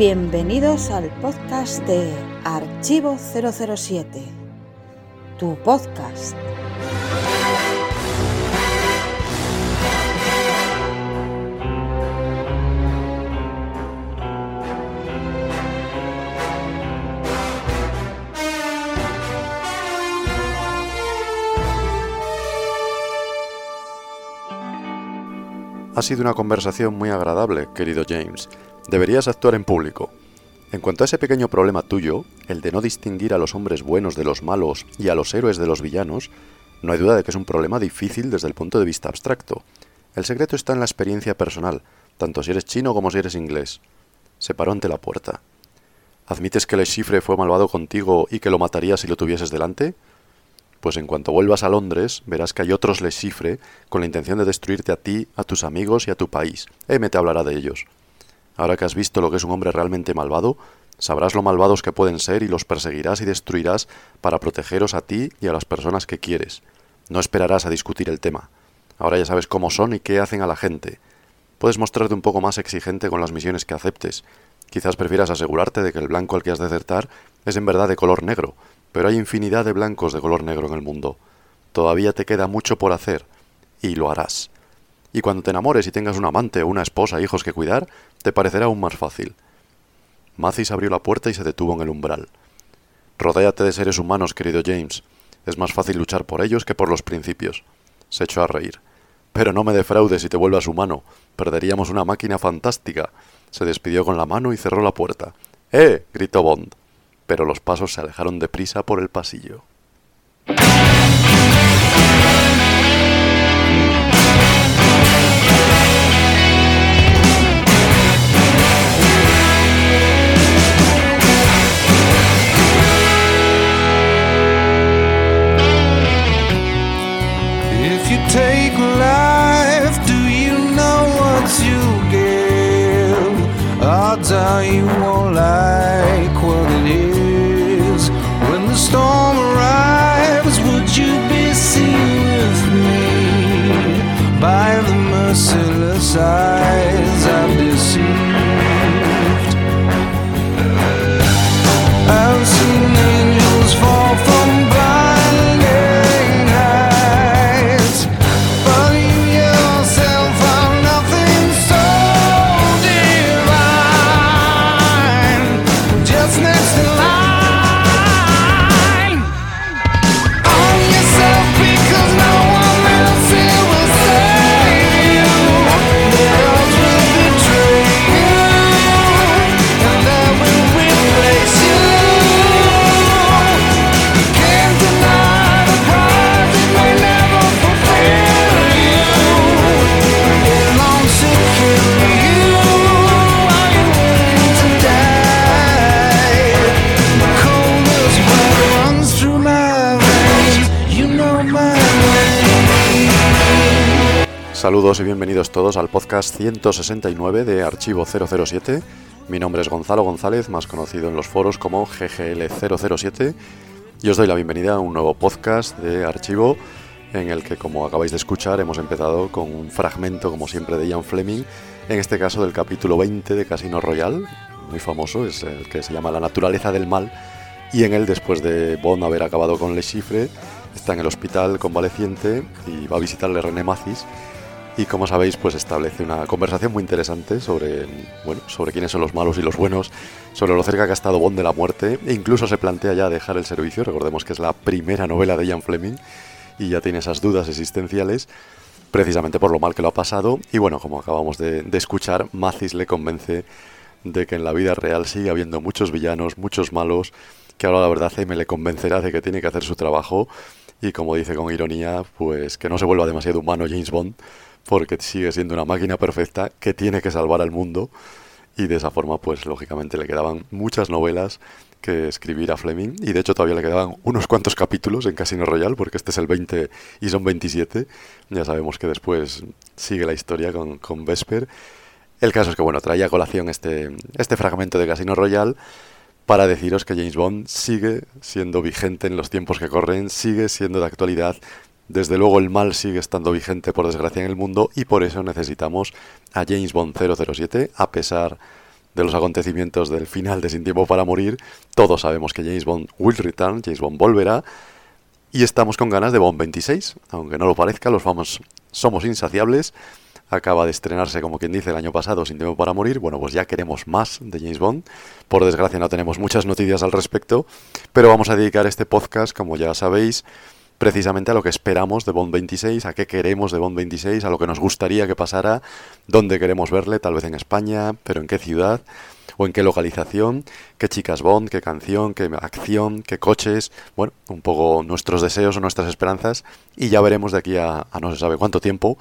Bienvenidos al podcast de Archivo 007, tu podcast. Ha sido una conversación muy agradable, querido James. Deberías actuar en público. En cuanto a ese pequeño problema tuyo, el de no distinguir a los hombres buenos de los malos y a los héroes de los villanos, no hay duda de que es un problema difícil desde el punto de vista abstracto. El secreto está en la experiencia personal, tanto si eres chino como si eres inglés. Se paró ante la puerta. ¿Admites que Le Chiffre fue malvado contigo y que lo matarías si lo tuvieses delante? Pues en cuanto vuelvas a Londres, verás que hay otros Le Chiffre con la intención de destruirte a ti, a tus amigos y a tu país. M te hablará de ellos. Ahora que has visto lo que es un hombre realmente malvado, sabrás lo malvados que pueden ser y los perseguirás y destruirás para protegeros a ti y a las personas que quieres. No esperarás a discutir el tema. Ahora ya sabes cómo son y qué hacen a la gente. Puedes mostrarte un poco más exigente con las misiones que aceptes. Quizás prefieras asegurarte de que el blanco al que has de acertar es en verdad de color negro, pero hay infinidad de blancos de color negro en el mundo. Todavía te queda mucho por hacer, y lo harás. Y cuando te enamores y tengas un amante, una esposa, hijos que cuidar, te parecerá aún más fácil. Macis abrió la puerta y se detuvo en el umbral. Rodéate de seres humanos, querido James. Es más fácil luchar por ellos que por los principios. Se echó a reír. Pero no me defraudes si te vuelvas humano. Perderíamos una máquina fantástica. Se despidió con la mano y cerró la puerta. ¡Eh! gritó Bond. Pero los pasos se alejaron deprisa por el pasillo. Are you won't like what it is. When the storm arrives, would you be seen with me by the merciless eyes I've deceived? Saludos y bienvenidos todos al podcast 169 de Archivo 007. Mi nombre es Gonzalo González, más conocido en los foros como GGL007, y os doy la bienvenida a un nuevo podcast de Archivo en el que, como acabáis de escuchar, hemos empezado con un fragmento, como siempre, de Ian Fleming, en este caso del capítulo 20 de Casino Royale, muy famoso, es el que se llama La naturaleza del mal, y en él, después de Bond haber acabado con Le Chiffre, está en el hospital convaleciente y va a visitarle René Macis, y como sabéis, pues establece una conversación muy interesante sobre, bueno, sobre quiénes son los malos y los buenos, sobre lo cerca que ha estado Bond de la muerte, e incluso se plantea ya dejar el servicio, recordemos que es la primera novela de Ian Fleming, y ya tiene esas dudas existenciales, precisamente por lo mal que lo ha pasado, y bueno, como acabamos de, de escuchar, Macis le convence de que en la vida real sigue habiendo muchos villanos, muchos malos, que ahora la verdad M le convencerá de que tiene que hacer su trabajo, y como dice con ironía, pues que no se vuelva demasiado humano James Bond, porque sigue siendo una máquina perfecta que tiene que salvar al mundo. Y de esa forma pues lógicamente le quedaban muchas novelas que escribir a Fleming. Y de hecho todavía le quedaban unos cuantos capítulos en Casino Royale porque este es el 20 y son 27 ya sabemos que después sigue la historia con, con Vesper. El caso es que bueno traía a colación este, este fragmento de Casino Royale para deciros que James Bond sigue siendo vigente en los tiempos que corren, sigue siendo de actualidad, desde luego el mal sigue estando vigente por desgracia en el mundo y por eso necesitamos a James Bond 007 a pesar de los acontecimientos del final de Sin Tiempo para Morir, todos sabemos que James Bond will return, James Bond volverá, y estamos con ganas de Bond 26, aunque no lo parezca, los famosos somos insaciables. Acaba de estrenarse, como quien dice, el año pasado, Sin Tiempo para Morir. Bueno, pues ya queremos más de James Bond. Por desgracia no tenemos muchas noticias al respecto, pero vamos a dedicar este podcast, como ya sabéis, precisamente a lo que esperamos de Bond 26, a qué queremos de Bond 26, a lo que nos gustaría que pasara, dónde queremos verle, tal vez en España, pero en qué ciudad o en qué localización, qué chicas Bond, qué canción, qué acción, qué coches, bueno, un poco nuestros deseos o nuestras esperanzas y ya veremos de aquí a, no se sabe cuánto tiempo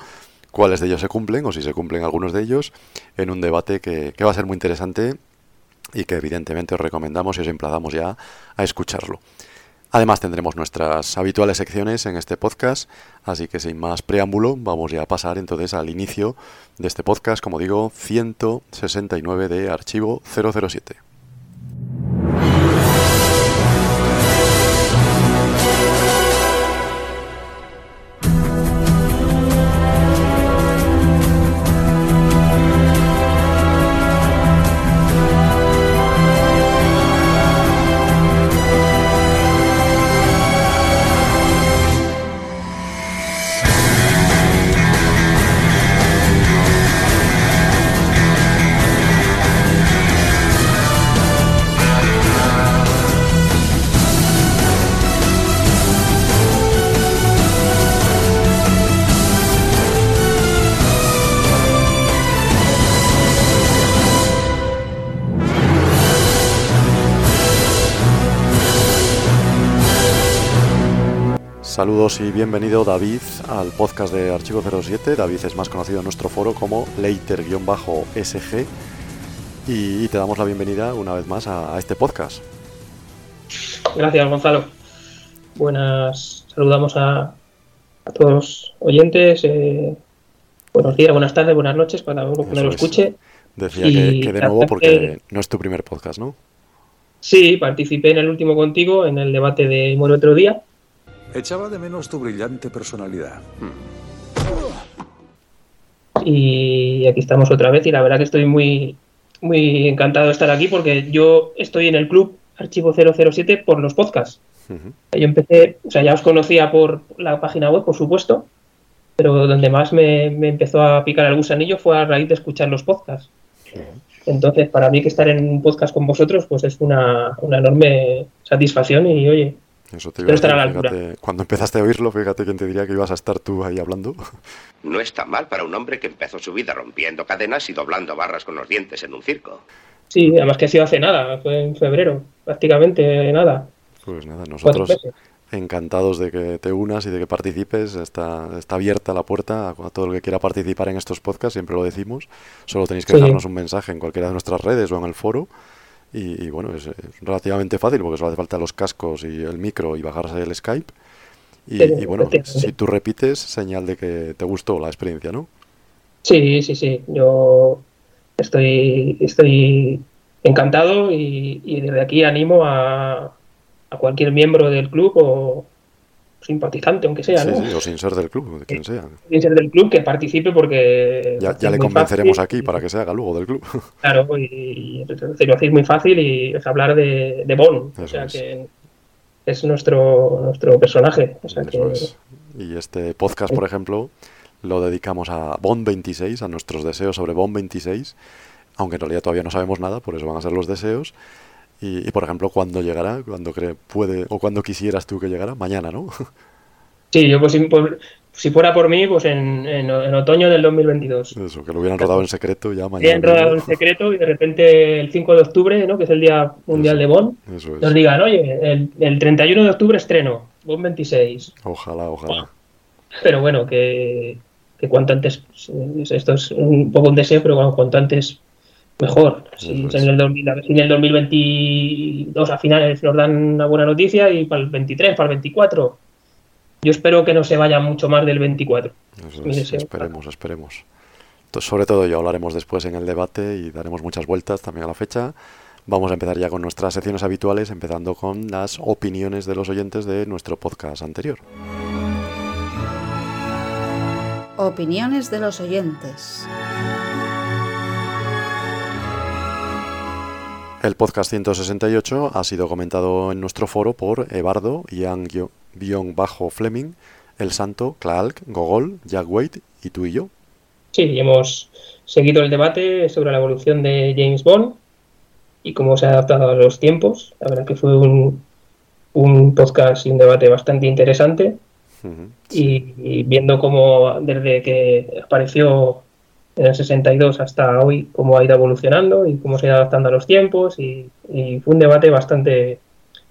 cuáles de ellos se cumplen o si se cumplen algunos de ellos en un debate que, que va a ser muy interesante y que evidentemente os recomendamos y os emplazamos ya a escucharlo. Además tendremos nuestras habituales secciones en este podcast, así que sin más preámbulo vamos ya a pasar entonces al inicio de este podcast, como digo, 169 de Archivo 007. Saludos y bienvenido David al podcast de Archivo 07. David es más conocido en nuestro foro como Leiter-SG y te damos la bienvenida una vez más a, este podcast. Gracias Gonzalo. Buenas, saludamos a, todos los oyentes. Eh, buenos días, buenas tardes, buenas noches para uno que lo escuche. Decía que, de nuevo porque no es tu primer podcast, ¿no? Sí, participé en el último contigo, en el debate de Muere otro día Echaba de menos tu brillante personalidad. Y aquí estamos otra vez y la verdad que estoy muy, muy encantado de estar aquí porque yo estoy en el club Archivo 007 por los podcasts. Yo empecé, o sea, ya os conocía por la página web, por supuesto, pero donde más me, empezó a picar el gusanillo fue a raíz de escuchar los podcasts. Entonces, para mí que estar en un podcast con vosotros, pues es una, una enorme satisfacción y, oye, eso te iba a decir, cuando empezaste a oírlo, fíjate quién te diría que ibas a estar tú ahí hablando. No está mal para un hombre que empezó su vida rompiendo cadenas y doblando barras con los dientes en un circo. Sí, además que ha sido hace nada, fue en febrero, prácticamente nada. Pues nada, nosotros encantados de que te unas y de que participes. Está, está abierta la puerta a, todo el que quiera participar en estos podcasts, siempre lo decimos. Solo tenéis que dejarnos un mensaje en cualquiera de nuestras redes o en el foro y, bueno, es, relativamente fácil porque solo hace falta los cascos y el micro y bajarse el Skype. Y, bueno, si tú repites, señal de que te gustó la experiencia, ¿no? Sí, sí, sí. Yo estoy, estoy encantado y, y desde aquí animo a, a cualquier miembro del club o, simpatizante, aunque sea, ¿no? Sí, o sin ser del club, de quien sea. Sin ser del club, que participe porque... Ya, le convenceremos aquí para que se haga luego del club. Claro, y, lo hacéis muy fácil y es hablar de, de Bon, o sea que es nuestro, nuestro personaje. Y este podcast, por ejemplo, lo dedicamos a Bond 26, a nuestros deseos sobre Bond 26, aunque en realidad todavía no sabemos nada, por eso van a ser los deseos. Y, por ejemplo, ¿cuándo llegará? ¿Cuándo cree, puede o cuándo quisieras tú que llegara? Mañana, ¿no? Sí, yo pues, si fuera por mí, pues en, en, otoño del 2022. Eso, que lo hubieran rodado en secreto ya mañana. Hubieran rodado en secreto y de repente el 5 de octubre, ¿no? que es el Día Mundial de Bond, nos digan, oye, el, el, 31 de octubre estreno, Bond 26. Ojalá, ojalá. Pero bueno, que, que cuanto antes, esto es un poco un deseo, pero cuanto antes mejor. Si, en el si en el 2022 a finales nos dan una buena noticia y para el 23, para el 24. Yo espero que no se vaya mucho más del 24. esperemos, esperemos. Sobre todo yo hablaremos después en el debate y daremos muchas vueltas también a la fecha. Vamos a empezar ya con nuestras secciones habituales, empezando con las opiniones de los oyentes de nuestro podcast anterior. Opiniones de los oyentes. El podcast 168 ha sido comentado en nuestro foro por Ebardo, Ian-Fleming, El Santo, Clark, Gogol, Jack Wade y tú y yo. Sí, hemos seguido el debate sobre la evolución de James Bond y cómo se ha adaptado a los tiempos. La verdad que fue un, un podcast y un debate bastante interesante. y, y, viendo cómo desde que apareció en el 62 hasta hoy, cómo ha ido evolucionando y cómo se ha ido adaptando a los tiempos. Y, y fue un debate bastante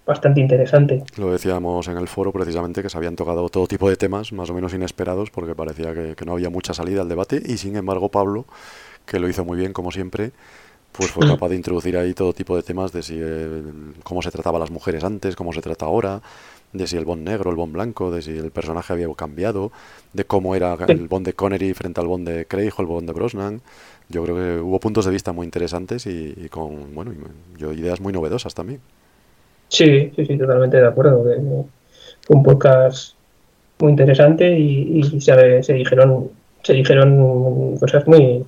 bastante interesante. Lo decíamos en el foro precisamente que se habían tocado todo tipo de temas más o menos inesperados porque parecía que, que no había mucha salida al debate y sin embargo Pablo, que lo hizo muy bien como siempre, pues fue capaz de introducir ahí todo tipo de temas de si eh, cómo se trataba a las mujeres antes, cómo se trata ahora, de si el Bond negro, el Bond blanco, de si el personaje había cambiado, de cómo era el Bond de Connery frente al Bond de Craig o el Bond de Brosnan. Yo creo que hubo puntos de vista muy interesantes y, y con bueno, yo ideas muy novedosas también. Sí, sí, sí, totalmente de acuerdo. Fue un podcast muy interesante y, y se, se, dijeron se dijeron cosas muy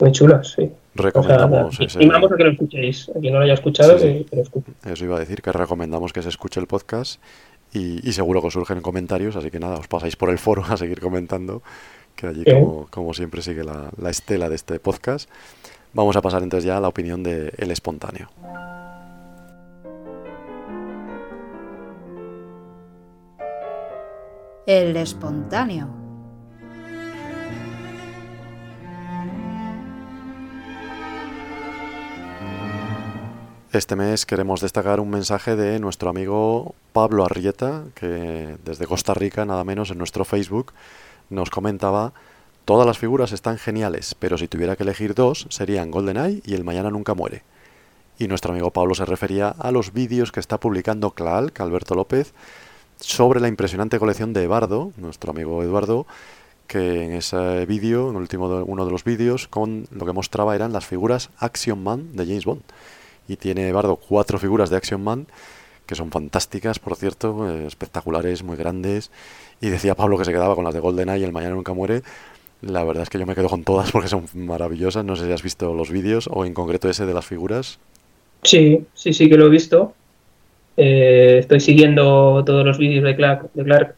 muy chulas, sí. Recomendamos. O sea, ese... a que lo escuchéis. A quien no lo haya escuchado, sí, sí. que, lo escuche. Eso iba a decir, que recomendamos que se escuche el podcast y, y, seguro que surgen comentarios, así que nada, os pasáis por el foro a seguir comentando, que allí, ¿Eh? como, como, siempre, sigue la, la, estela de este podcast. Vamos a pasar entonces ya a la opinión de El Espontáneo. El Espontáneo. Este mes queremos destacar un mensaje de nuestro amigo Pablo Arrieta, que desde Costa Rica, nada menos, en nuestro Facebook, nos comentaba, todas las figuras están geniales, pero si tuviera que elegir dos, serían GoldenEye y El Mañana Nunca Muere. Y nuestro amigo Pablo se refería a los vídeos que está publicando Clark, Alberto López, sobre la impresionante colección de Eduardo, nuestro amigo Eduardo, que en ese vídeo, en el último uno de los vídeos, con lo que mostraba eran las figuras Action Man de James Bond y tiene Bardo cuatro figuras de Action Man que son fantásticas, por cierto, eh, espectaculares, muy grandes. Y decía Pablo que se quedaba con las de GoldenEye y El Mañana Nunca Muere. La verdad es que yo me quedo con todas porque son maravillosas. No sé si has visto los vídeos o en concreto ese de las figuras. Sí, sí, sí que lo he visto. Eh, estoy siguiendo todos los vídeos de Clark, de Clark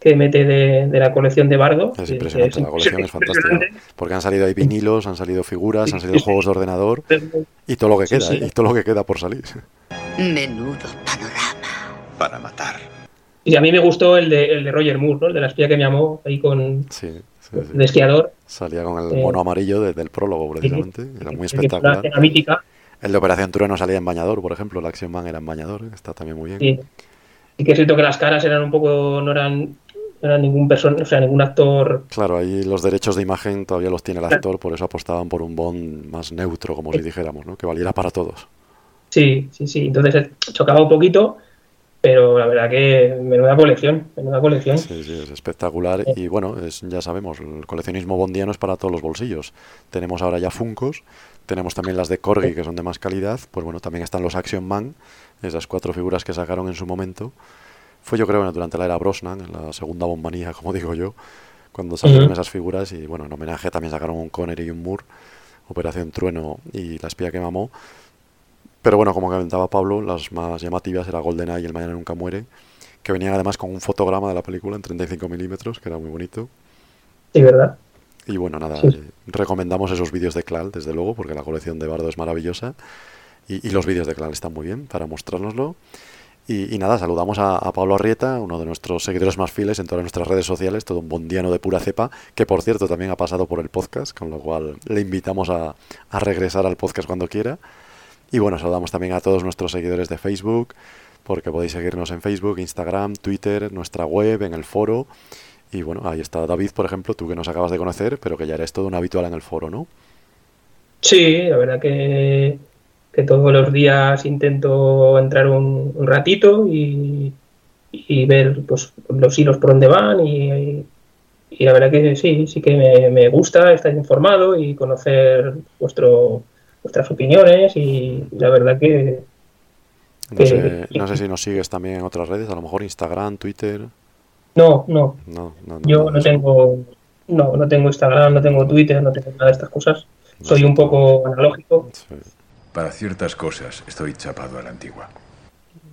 que mete de, de, la colección de Bardo. Es impresionante, es la colección es fantástica. Porque han salido ahí vinilos, han salido figuras, han salido juegos de ordenador y todo lo que queda, sí, sí. y todo lo que queda por salir. Menudo panorama. Para matar. Y a mí me gustó el de, el de Roger Moore, ¿no? El de la espía que me amó ahí con sí, sí, de esquiador. Salía con el mono eh, amarillo desde el prólogo, precisamente. Era muy espectacular. Una mítica. El de Operación Trueno salía en bañador, por ejemplo. El Action Man era en bañador, está también muy bien. Sí. Y que es cierto que las caras eran un poco, no eran no era ningún persona, o sea, ningún actor. Claro, ahí los derechos de imagen todavía los tiene el actor, por eso apostaban por un Bond más neutro, como si dijéramos, ¿no? Que valiera para todos. Sí, sí, sí. Entonces chocaba un poquito, pero la verdad que menuda colección, menuda colección. Sí, sí, es espectacular. Y bueno, es, ya sabemos, el coleccionismo bondiano es para todos los bolsillos. Tenemos ahora ya Funcos, tenemos también las de Corgi, que son de más calidad. Pues bueno, también están los Action Man, esas cuatro figuras que sacaron en su momento fue yo creo durante la era Brosnan, en la segunda bombanía, como digo yo, cuando salieron uh -huh. esas figuras y bueno, en homenaje también sacaron un Connery y un Moore, Operación Trueno y La espía que mamó. Pero bueno, como comentaba Pablo, las más llamativas era GoldenEye y El Mañana Nunca Muere, que venían además con un fotograma de la película en 35 milímetros, que era muy bonito. Sí, ¿verdad? Y bueno, nada, sí. eh, recomendamos esos vídeos de Clal, desde luego, porque la colección de Bardo es maravillosa. Y, y los vídeos de Clal están muy bien para mostrárnoslo. Y, nada, saludamos a, a, Pablo Arrieta, uno de nuestros seguidores más fieles en todas nuestras redes sociales, todo un bondiano de pura cepa, que por cierto también ha pasado por el podcast, con lo cual le invitamos a, a regresar al podcast cuando quiera. Y bueno, saludamos también a todos nuestros seguidores de Facebook, porque podéis seguirnos en Facebook, Instagram, Twitter, nuestra web, en el foro. Y bueno, ahí está David, por ejemplo, tú que nos acabas de conocer, pero que ya eres todo un habitual en el foro, ¿no? Sí, la verdad que que todos los días intento entrar un, un ratito y, y, ver pues los hilos por dónde van y, y la verdad que sí, sí que me, me, gusta estar informado y conocer vuestro, vuestras opiniones y la verdad que... No sé, no sé si nos sigues también en otras redes, a lo mejor Instagram, Twitter. No, no. no, no Yo no, no tengo, no, no tengo Instagram, no tengo Twitter, no tengo nada de estas cosas. Soy un poco analógico. Sí. Para ciertas cosas estoy chapado a la antigua.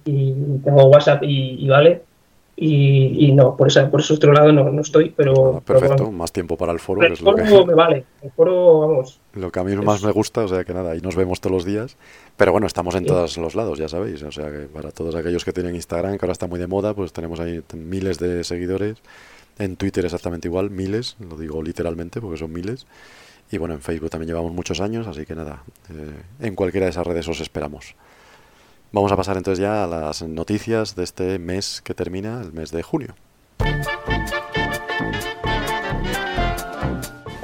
Y tengo WhatsApp y, y vale. Y, y no, por, esa, por ese otro lado no, no estoy, pero... Ah, Perfecto, pero, más tiempo para el foro, pero que el es lo foro que, me vale. El foro, vamos, lo que a mí más me gusta, o sea que nada, ahí nos vemos todos los días. Pero bueno, estamos en todos los lados, ya sabéis. O sea que para todos aquellos que tienen Instagram, que ahora está muy de moda, pues tenemos ahí miles de seguidores. En Twitter exactamente igual, miles, lo digo literalmente porque son miles. Y bueno, en Facebook también llevamos muchos años, así que nada, eh, en cualquiera de esas redes os esperamos. Vamos a pasar entonces ya a las noticias de este mes que termina, el mes de junio.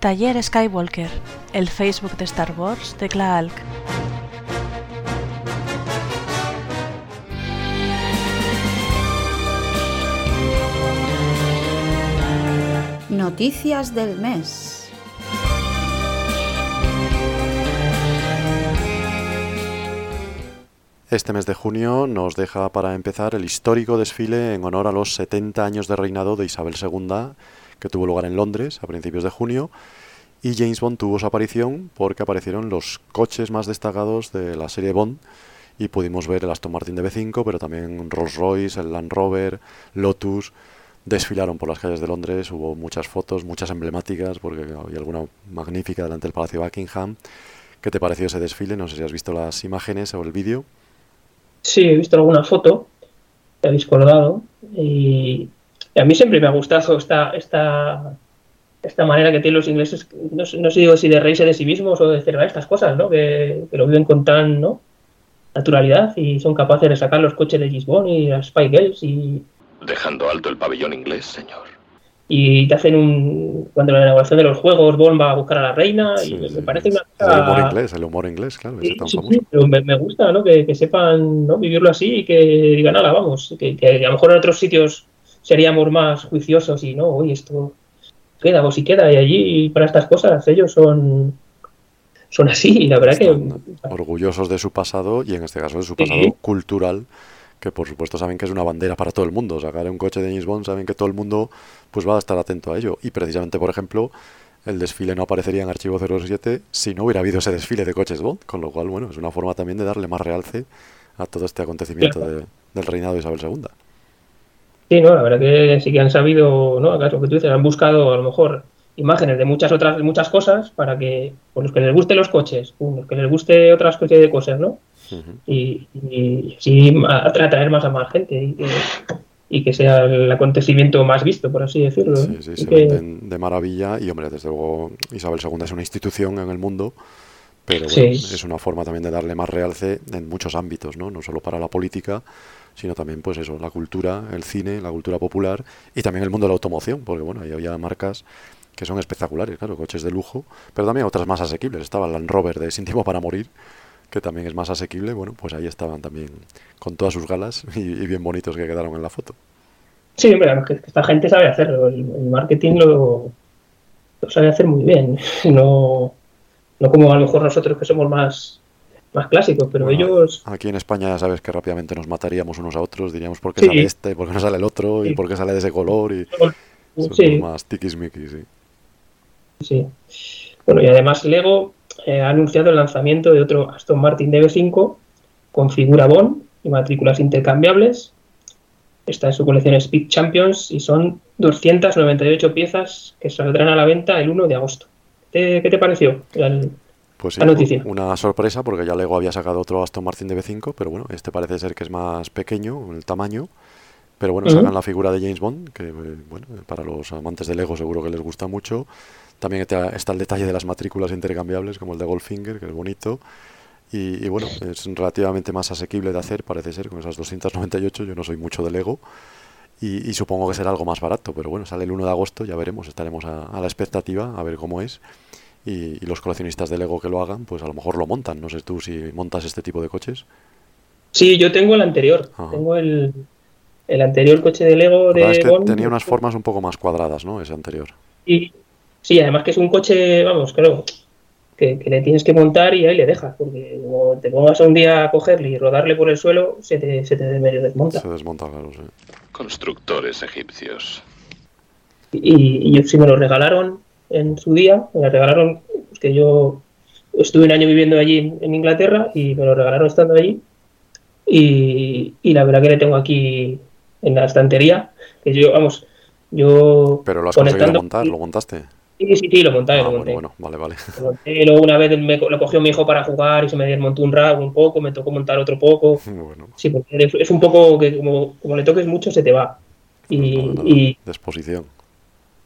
Taller Skywalker, el Facebook de Star Wars de Klaalk. Noticias del mes. Este mes de junio nos deja para empezar el histórico desfile en honor a los 70 años de reinado de Isabel II, que tuvo lugar en Londres a principios de junio. Y James Bond tuvo su aparición porque aparecieron los coches más destacados de la serie Bond. Y pudimos ver el Aston Martin DB5, pero también Rolls Royce, el Land Rover, Lotus. Desfilaron por las calles de Londres, hubo muchas fotos, muchas emblemáticas, porque había alguna magnífica delante del Palacio Buckingham. ¿Qué te pareció ese desfile? No sé si has visto las imágenes o el vídeo. Sí, he visto alguna foto que habéis y a mí siempre me ha gustado esta, esta, esta manera que tienen los ingleses, no, sé- no sé digo si de reírse de sí mismos o de celebrar estas cosas, ¿no? Que, que lo viven con tan ¿no? naturalidad y son capaces de sacar los coches de Gisbon y las Spy Girls y, Dejando alto el pabellón inglés, señor. y te hacen un... Cuando la inauguración de los juegos, Bond va a buscar a la reina Sí, y me, sí. me parece una el humor cosa... inglés, el humor inglés, claro, ese Sí, tan sí, famoso. sí, pero me, me gusta ¿no? que, que sepan ¿no? vivirlo así y que digan, nada, vamos, que, que a lo mejor en otros sitios seríamos más juiciosos y no, oye, esto queda o si queda y allí para estas cosas ellos son son así y la verdad Están que orgullosos de su pasado y en este caso de su Sí. pasado cultural, que por supuesto saben que es una bandera para todo el mundo. Sacar un coche de James Bond, saben que todo el mundo pues va a estar atento a ello. Y precisamente, por ejemplo, el desfile no aparecería en Archivo 07 si no hubiera habido ese desfile de coches Bond, con lo cual, bueno, es una forma también de darle más realce a todo este acontecimiento de- del reinado de Isabel II. Sí, no, la verdad que sí que han sabido, ¿no? Lo que tú dices, han buscado a lo mejor imágenes de muchas otras de muchas cosas para que por los que les guste los coches, pum, los que les guste otras cosas de cosas, ¿no? Y, y sí a- atraer más a más gente y que, y que sea el acontecimiento más visto, por así decirlo. Sí, sí, se que- de maravilla y, hombre, desde luego Isabel II es una institución en el mundo, pero Sí. es una forma también de darle más realce en muchos ámbitos, ¿no? No solo para la política, sino también, pues eso, la cultura, el cine, la cultura popular y también el mundo de la automoción, porque bueno, ahí había marcas que son espectaculares, claro, coches de lujo, pero también otras más asequibles. Estaba el Land Rover de Sin Tiempo para Morir, que también es más asequible, bueno, pues ahí estaban también con todas sus galas y, bien bonitos que quedaron en la foto. Sí, que que esta gente sabe hacerlo, el, el marketing lo, lo sabe hacer muy bien, no, no como a lo mejor nosotros que somos más, más clásicos, pero Bueno, ellos... Aquí en España ya sabes que rápidamente nos mataríamos unos a otros, diríamos por qué Sí. sale este, por qué no sale el otro, y por qué sale de ese color, y Sí, más tiquismiquis, sí. sí. Bueno, y además Lego eh, ha anunciado el lanzamiento de otro Aston Martin DB5 con figura Bond y matrículas intercambiables. Está en su colección Speed Champions y son 298 piezas que saldrán a la venta el 1 de agosto. ¿Qué, qué te pareció? El- Pues sí, noticia. una sorpresa porque ya Lego había sacado otro Aston Martin DB5, pero bueno, este parece ser que es más pequeño en el tamaño. Pero bueno, sacan la figura de James Bond, que eh, bueno, para los amantes de Lego seguro que les gusta mucho. También está, está el detalle de las matrículas intercambiables, como el de Goldfinger, que es bonito. Y, y bueno, es relativamente más asequible de hacer, parece ser, con esas 298. Yo no soy mucho de Lego. Y, y supongo que será algo más barato, pero bueno, sale el 1 de agosto, ya veremos, estaremos a, a la expectativa, a ver cómo es. Y, y los coleccionistas de Lego que lo hagan, pues a lo mejor lo montan. No sé tú si montas este tipo de coches. Sí, yo tengo el anterior. Ajá. Tengo el, el anterior coche de Lego de es que Bond. tenía unas formas un poco más cuadradas, ¿no? Ese anterior. Y, sí, además que es un coche, vamos, creo, que, que le tienes que montar y ahí le dejas, porque como te pongas un día a cogerle y rodarle por el suelo, se te, se te medio desmonta. Se desmonta, claro, sí. Constructores egipcios. Y, y yo sí me lo regalaron en su día, me lo regalaron, pues que yo estuve un año viviendo allí en, Inglaterra y me lo regalaron estando allí. Y, y la verdad que le tengo aquí en la estantería, que yo, vamos, yo Pero lo has conseguido montar, lo montaste. Sí, sí, sí, lo monté, Ah, lo bueno, monté. bueno, vale, vale. Lo monté, luego una vez me, lo cogió mi hijo para jugar y se me desmontó un rabo un poco, me tocó montar otro poco. Bueno, Sí, porque es- es un poco que como, como le toques mucho se te va. Y, nada. y de exposición.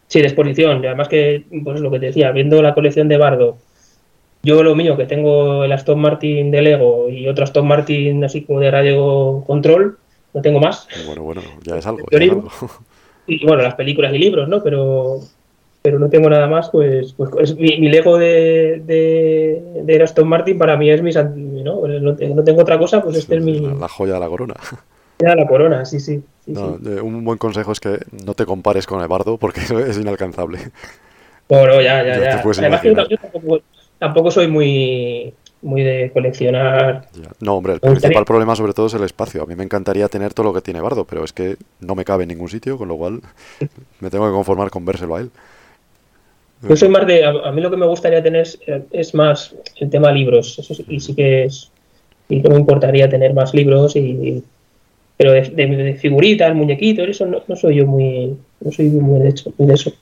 Sí, de exposición. Y además que, pues lo que te decía, viendo la colección de Bardo, yo lo mío, que tengo el Aston Martin de Lego y otro Aston Martin así como de radio control, no tengo más. Bueno, bueno, ya es algo. Ya es digo- algo. Y bueno, las películas y libros, ¿no? Pero, pero no tengo nada más, pues, pues es mi, mi Lego de, de, de Aston Martin para mí es mi, ¿no? No, te- no tengo otra cosa, pues este es mi la joya de la corona. ya la corona, sí, sí. sí, No, sí. eh, un buen consejo es que no te compares con el bardo porque es inalcanzable. Bueno, ya, ya, Ya ya. Además yo, tampoco, tampoco soy muy, muy de coleccionar. Ya. No, hombre, el Me gustaría- principal problema sobre todo es el espacio. A mí me encantaría tener todo lo que tiene Bardo, pero es que no me cabe en ningún sitio, con lo cual me tengo que conformar con vérselo a él. Yo soy más de. A, a mí lo que me gustaría tener es, es más el tema libros. Eso sí, y sí que es. Y que me importaría tener más libros y. Pero de, de- de figuritas, muñequitos, eso no, no soy yo muy. No soy muy de, hecho, de eso.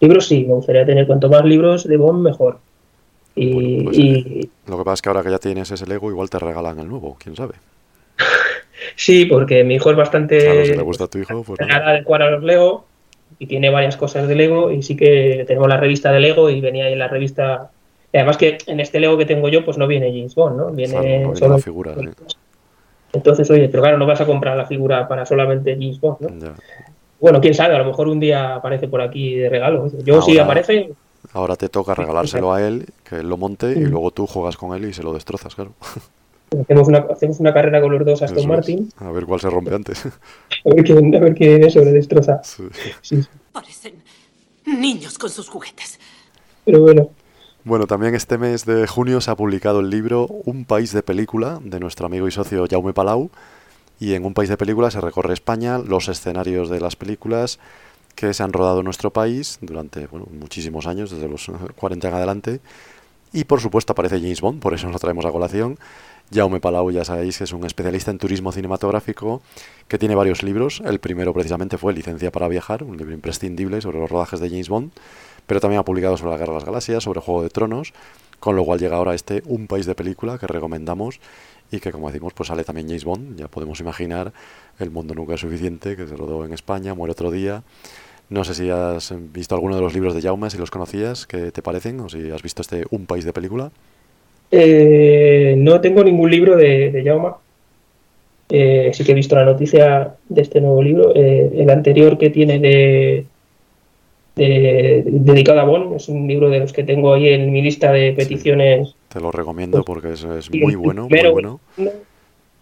Libros sí, me gustaría tener cuanto más libros de Bond, mejor. Y, Bueno, pues, y- Lo que pasa es que ahora que ya tienes ese Lego, igual te regalan el nuevo, quién sabe. sí, porque mi hijo es bastante. Claro, si le gusta a tu hijo, pues nada. jugar a los Lego y tiene varias cosas de Lego y sí que tenemos la revista de Lego y venía ahí en la revista y además que en este Lego que tengo yo pues no viene James Bond, ¿no? Viene Claro, no viene solo la figura, sí. Entonces oye, pero claro, no vas a comprar la figura para solamente James Bond, ¿no? Ya. Bueno, quién sabe, a lo mejor un día aparece por aquí de regalo. Yo si Ahora- aparece, Ahora te toca regalárselo a él, que él lo monte y luego tú juegas con él y se lo destrozas, claro. hacemos una, hacemos una carrera con los dos Aston Eso es. Martin, A ver cuál se rompe antes. a ver quién, a ver quién eso le destroza. Sí. Sí, sí. Parecen niños con sus juguetes. Pero bueno, Bueno, también este mes de junio se ha publicado el libro Un país de película de nuestro amigo y socio Jaume Palau. Y en Un país de película se recorre España, los escenarios de las películas que se han rodado en nuestro país durante muchísimos años, desde los eh, 40 en adelante. Y por supuesto aparece James Bond, por eso nos traemos a colación. Jaume Palau, ya sabéis, que es un especialista en turismo cinematográfico que tiene varios libros. El primero precisamente fue Licencia para viajar, un libro imprescindible sobre los rodajes de James Bond, pero también ha publicado sobre la Guerra de las Galaxias, sobre Juego de Tronos, con lo cual llega ahora este Un país de película que recomendamos y que como decimos pues sale también James Bond, ya podemos imaginar El mundo nunca es suficiente, que se rodó en España, muere otro día. No sé si has visto alguno de los libros de Jaume, si los conocías, qué te parecen, o si has visto este Un país de película. Eh, no tengo ningún libro de, de. Eh, sí que he visto la noticia de este nuevo libro. Eh, el anterior que tiene de, de- dedicado a Bond es un libro de los que tengo ahí en mi lista de peticiones. Te lo recomiendo porque es, es muy bueno, muy bueno.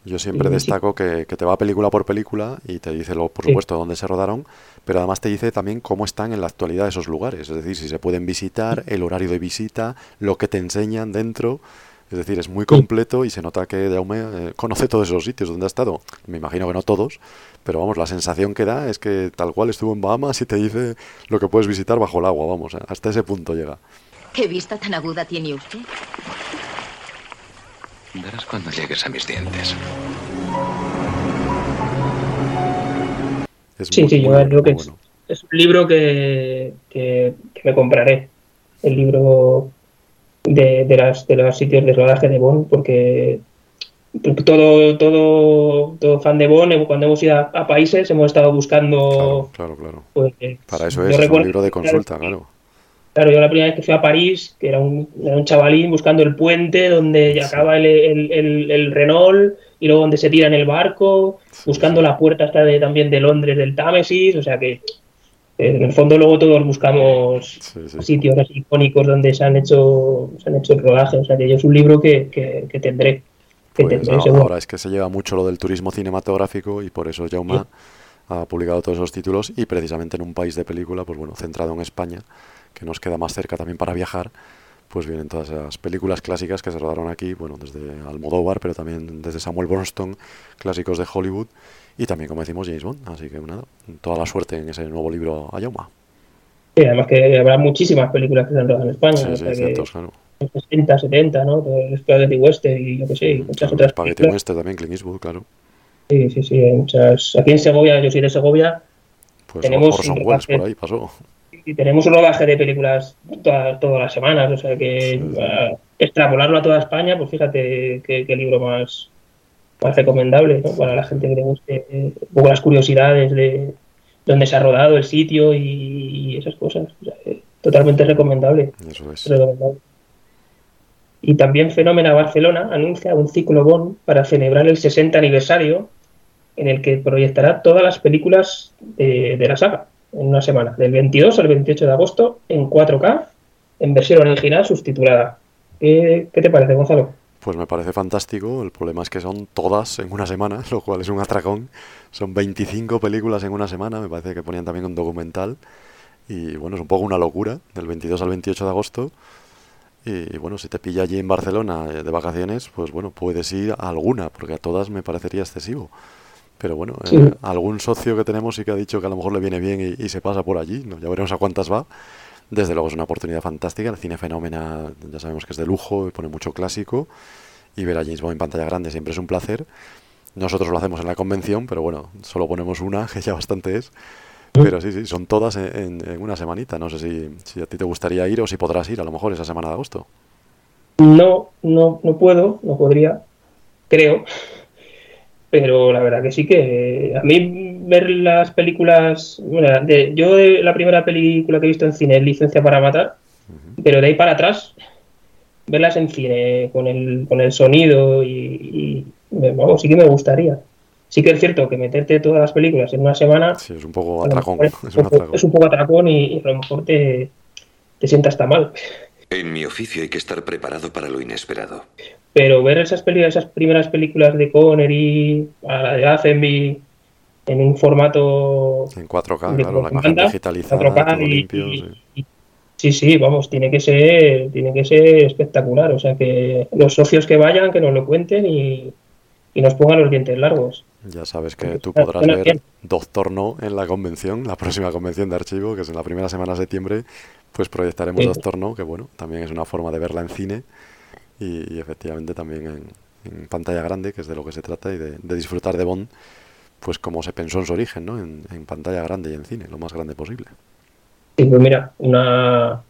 Yo siempre destaco que, que te va película por película y te dice, lo, por Sí. supuesto, dónde se rodaron, pero además te dice también cómo están en la actualidad esos lugares. Es decir, si se pueden visitar, el horario de visita, lo que te enseñan dentro. Es decir, es muy completo y se nota que Jaume eh, conoce todos esos sitios donde ha estado. Me imagino que no todos, pero vamos, la sensación que da es que tal cual estuvo en Bahamas y te dice lo que puedes visitar bajo el agua, vamos, eh, hasta ese punto llega. ¿Qué vista tan aguda tiene usted? Verás cuando llegues a mis dientes. Es Sí, muy, sí, yo creo que es, un libro que, que- que me compraré. El libro de, de, las, de los sitios de rodaje de Bond, porque todo, todo, todo fan de Bond, eh, cuando hemos ido a, a países, hemos estado buscando. Claro, claro. pues, Para eso es, es un libro de consulta, claro. Claro, yo la primera vez que fui a París, que era un, era un chavalín buscando el puente donde acaba el, el, el- el Renault y luego donde se tira en el barco, buscando la puerta hasta de, también de Londres del Támesis, o sea que en el fondo luego todos buscamos sitios así icónicos donde se han hecho se han hecho el rodaje, o sea que yo es un libro que, que- que tendré. que Pues tendré, ahora es que se lleva mucho lo del turismo cinematográfico y por eso Jauma ha publicado todos esos títulos y precisamente en un país de película, pues bueno, centrado en España, que nos queda más cerca también para viajar, pues vienen todas esas películas clásicas que se rodaron aquí, bueno, desde Almodóvar, pero también desde Samuel Bronston, clásicos de Hollywood, y también, como decimos, James Bond. Así que nada, toda la suerte en ese nuevo libro a Jauma. Sí, además que habrá muchísimas películas que se han rodado en España. Sí, sí, cientos, claro. 60, 70, ¿no? El Spaghetti Western y yo qué sé, y muchas otras Spaghetti. Western también, Clint Eastwood, claro. Sí, sí, sí. hay muchas. Aquí en Segovia, yo soy de Segovia, Pues tenemos Orson Welles por ahí pasó. y tenemos un rodaje de películas toda- todas las semanas, o sea que ah, extrapolarlo a toda España, pues fíjate qué, qué libro más, más recomendable ¿no? para la gente que le guste eh, un poco las curiosidades de dónde se ha rodado el sitio y, y esas cosas. O sea, eh, totalmente recomendable. Eso es. recomendable. Y también Fenómena Barcelona anuncia un ciclo Bond para celebrar el 60 aniversario en el que proyectará todas las películas de, de la saga en una semana, del 22 al 28 de agosto en 4K, en versión original subtitulada. ¿Qué, qué te parece, Gonzalo? Pues me parece fantástico. El problema es que son todas en una semana, lo cual es un atracón. Son 25 películas en una semana. Me parece que ponían también un documental. Y bueno, es un poco una locura, del 22 al 28 de agosto. Y bueno, si te pilla allí en Barcelona eh, de vacaciones, pues bueno, puedes ir a alguna, porque a todas me parecería excesivo. Pero bueno, Sí. eh, algún socio que tenemos sí que ha dicho que a lo mejor le viene bien y, y se pasa por allí. ¿no? Ya veremos a cuántas va. Desde luego es una oportunidad fantástica. El cine fenómena, ya sabemos que es de lujo, y pone mucho clásico. Y ver a James Bond en pantalla grande siempre es un placer. Nosotros lo hacemos en la convención, pero bueno, solo ponemos una, que ya bastante es. Pero sí, sí, son todas en, en- una semanita. No sé si, si a ti te gustaría ir o si podrás ir a lo mejor esa semana de agosto. No, no, no puedo, no podría, creo. Pero la verdad que sí que eh, a mí ver las películas, bueno, de- yo de la primera película que he visto en cine es Licencia para matar, pero de ahí para atrás verlas en cine con el, con el sonido y, vamos, sí que me gustaría. Sí que es cierto que meterte todas las películas en una semana Sí, es un poco atracón. Es un atracón. es un poco atracón y, y a lo mejor te, te sienta hasta mal. En mi oficio hay que estar preparado para lo inesperado. Pero ver esas películas, esas primeras películas de Connery, a la de Lazenby, en un formato En 4K, de claro, la imagen digitalizada, 4K todo y- limpio. y- sí. sí, sí, vamos, tiene que ser, tiene que ser espectacular. O sea que los socios que vayan, que nos lo cuenten y, y nos pongan los dientes largos. Ya sabes que tú podrás ver. Doctor No en la convención, la próxima convención de archivo, que es en la primera semana de septiembre, pues proyectaremos Sí. Doctor No, que bueno, también es una forma de verla en cine y, y efectivamente también en, en pantalla grande, que es de lo que se trata, y de, de disfrutar de Bond, pues como se pensó en su origen, ¿no? En, en pantalla grande y en cine, lo más grande posible. Y pues mira, una,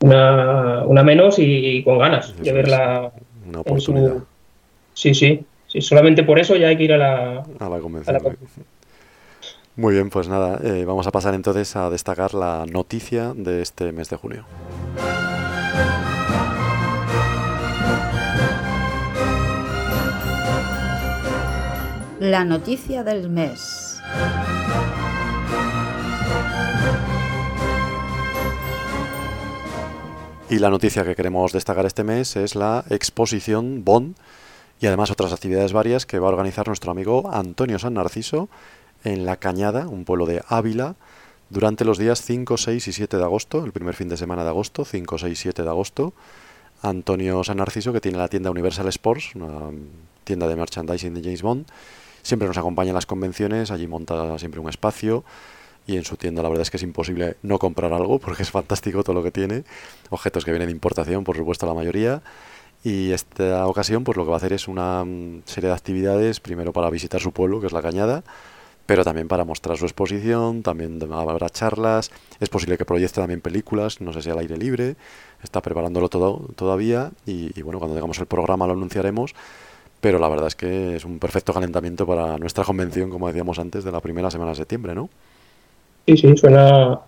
una, una menos y, y con ganas de Eso verla Una su... oportunidad Sí, sí, sí, solamente por eso ya hay que ir a la, a la convención. a la sí. Muy bien, pues nada, eh, vamos a pasar entonces a destacar la noticia de este mes de junio. La noticia del mes. Y la noticia que queremos destacar este mes es la exposición Bond y además otras actividades varias que va a organizar nuestro amigo Antonio San Narciso en La Cañada, un pueblo de Ávila, durante los días 5, 6 y 7 de agosto, el primer fin de semana de agosto, 5, 6 y 7 de agosto. Antonio San Narciso, que tiene la tienda Universal Sports, una tienda de merchandising de James Bond, siempre nos acompaña en las convenciones, allí monta siempre un espacio y en su tienda la verdad es que es imposible no comprar algo porque es fantástico todo lo que tiene, objetos que vienen de importación, por supuesto la mayoría. Y esta ocasión pues lo que va a hacer es una mm, serie de actividades, primero para visitar su pueblo, que es La Cañada, pero también para mostrar su exposición, también habrá charlas, es posible que proyecte también películas, no sé si al aire libre, está preparándolo todo todavía y, bueno, cuando tengamos el programa lo anunciaremos, pero la verdad es que es un perfecto calentamiento para nuestra convención, como decíamos antes, de la primera semana de septiembre, ¿no? Sí, sí, suena,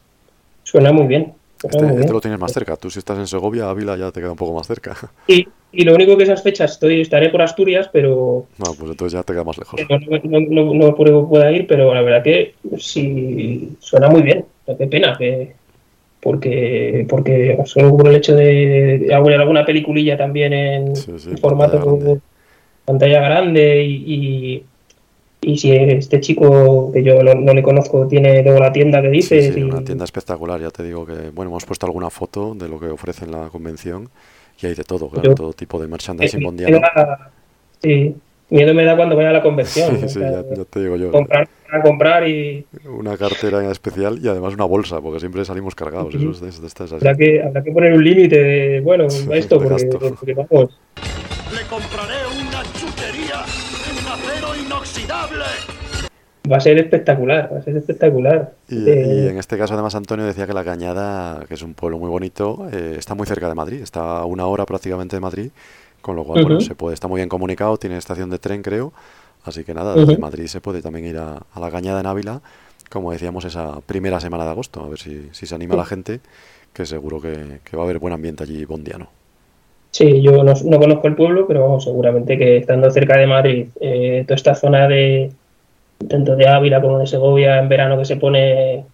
suena muy bien. suena Este, muy este bien. lo tienes más cerca, tú si estás en Segovia, Ávila ya te queda un poco más cerca. Y, y lo único que esas fechas estoy, estaré por Asturias, pero No, pues entonces ya te queda más lejos. no, no, no, no puedo- ir, pero la verdad que sí suena muy bien. Qué pena que porque porque solo por el hecho de, de alguna peliculilla también en, Sí, sí, en formato pantalla grande. grande y, y, si este chico que yo no, le conozco tiene luego la tienda que dice. Sí, una tienda espectacular, ya te digo que, bueno, hemos puesto alguna foto de lo que ofrece en la convención y hay de todo, claro, todo tipo de merchandising eh, mundial. Sí, miedo me da cuando vaya a la convención. Sí, sí, ya, te digo yo. Comprar, comprar y... Una cartera especial y además una bolsa, porque siempre salimos cargados. Eso es, de, estas Habrá, que, habrá que poner un límite, bueno, a esto, porque, porque, vamos... Le compraré Va a ser espectacular, va a ser espectacular. Y, eh, en este caso, además, Antonio decía que La Cañada, que es un pueblo muy bonito, eh, está muy cerca de Madrid, está a una hora prácticamente de Madrid, con lo cual, bueno, se puede, está muy bien comunicado, tiene estación de tren, creo, así que nada, desde Madrid se puede también ir a, La Cañada en Ávila, como decíamos, esa primera semana de agosto, a ver si, si se anima la gente, que seguro que, que va a haber buen ambiente allí bondiano. Sí, yo no, conozco el pueblo, pero vamos, seguramente que estando cerca de Madrid, eh, toda esta zona de tanto de Ávila como de Segovia en verano que se pone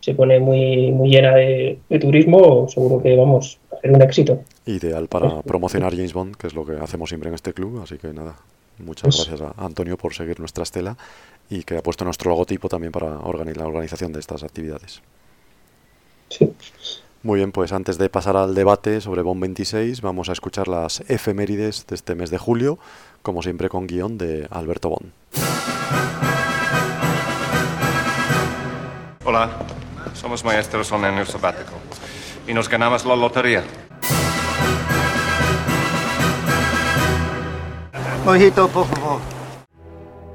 se pone muy muy llena de, turismo, seguro que vamos a hacer un éxito. Ideal para promocionar James Bond, que es lo que hacemos siempre en este club, así que nada, muchas pues gracias a Antonio por seguir nuestra estela y que ha puesto nuestro logotipo también para organizar la organización de estas actividades. Sí. Muy bien, pues antes de pasar al debate sobre Bond 26, vamos a escuchar las efemérides de este mes de julio, como siempre con guion de Alberto Bond. Hola, somos maestros en el sabático y nos ganamos la lotería. Mojito, por favor.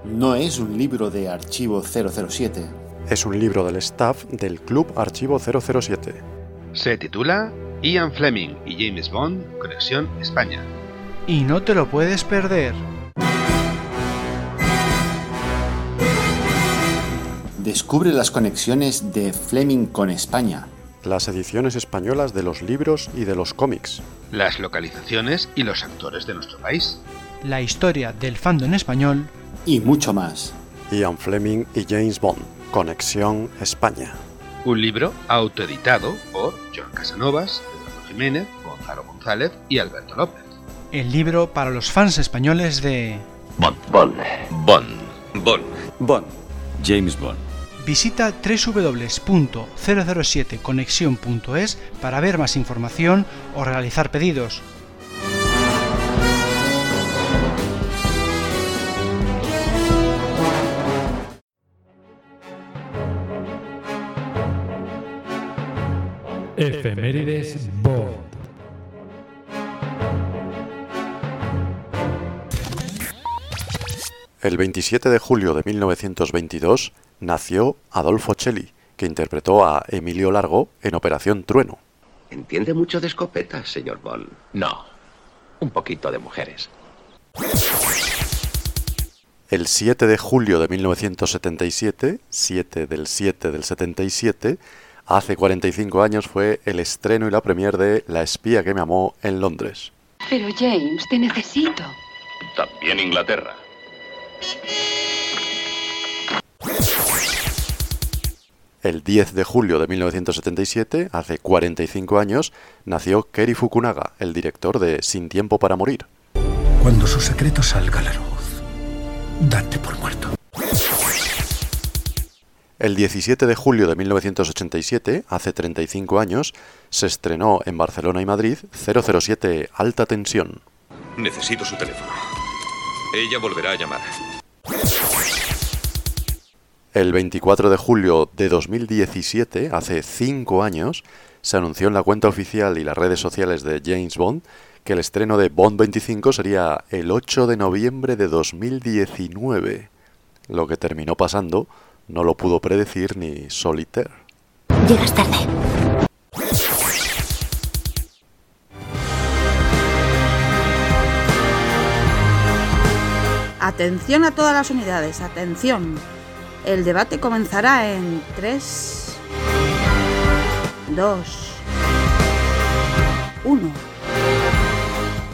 No es un libro de Archivo 007. Es un libro del staff del Club Archivo 007 se titula Ian Fleming y James Bond, Conexión España. Y no te lo puedes perder. Descubre las conexiones de Fleming con España. Las ediciones españolas de los libros y de los cómics. Las localizaciones y los actores de nuestro país. La historia del fandom español. Y mucho más. Ian Fleming y James Bond, Conexión España. Un libro autoeditado por John Casanovas, Eduardo Jiménez, Gonzalo González y Alberto López. El libro para los fans españoles de... Bond. Bond. Bond. Bond. Bond. James Bond. Visita www.007conexión.es para ver más información o realizar pedidos. El 27 de julio de 1922 nació Adolfo Celli, que interpretó a Emilio Largo en Operación Trueno. ¿Entiende mucho de escopetas, señor Bond? No, un poquito de mujeres. El 7 de julio de 1977, 7 del 7 del 77, Hace 45 años fue el estreno y la premier de La espía que me amó en Londres. Pero James, te necesito. También Inglaterra. El 10 de julio de 1977, hace 45 años, nació Kerry Fukunaga, el director de Sin tiempo para morir. Cuando su secreto salga a la luz, date por muerto. El 17 de julio de 1987, hace 35 años, se estrenó en Barcelona y Madrid 007 Alta Tensión. Necesito su teléfono. Ella volverá a llamar. El 24 de julio de 2017, hace 5 años, se anunció en la cuenta oficial y las redes sociales de James Bond que el estreno de Bond 25 sería el 8 de noviembre de 2019, lo que terminó pasando no lo pudo predecir ni Solitaire. Llegas tarde. Atención a todas las unidades, atención. El debate comenzará en 3, 2, 1.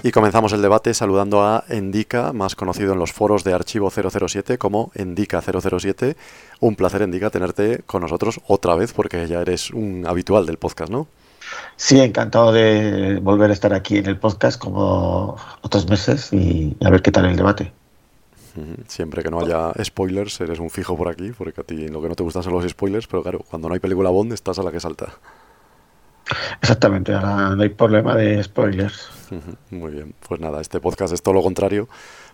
Y comenzamos el debate saludando a Endica, más conocido en los foros de Archivo 007 como Endica 007. Un placer, Endica, tenerte con nosotros otra vez porque ya eres un habitual del podcast, ¿no? Sí, encantado de volver a estar aquí en el podcast como otros meses y a ver qué tal el debate. Siempre que no haya spoilers, eres un fijo por aquí, porque a ti lo que no te gustan son los spoilers, pero claro, cuando no hay película Bond estás a la que salta. Exactamente, ahora no hay problema de spoilers. Muy bien, pues nada, este podcast es todo lo contrario,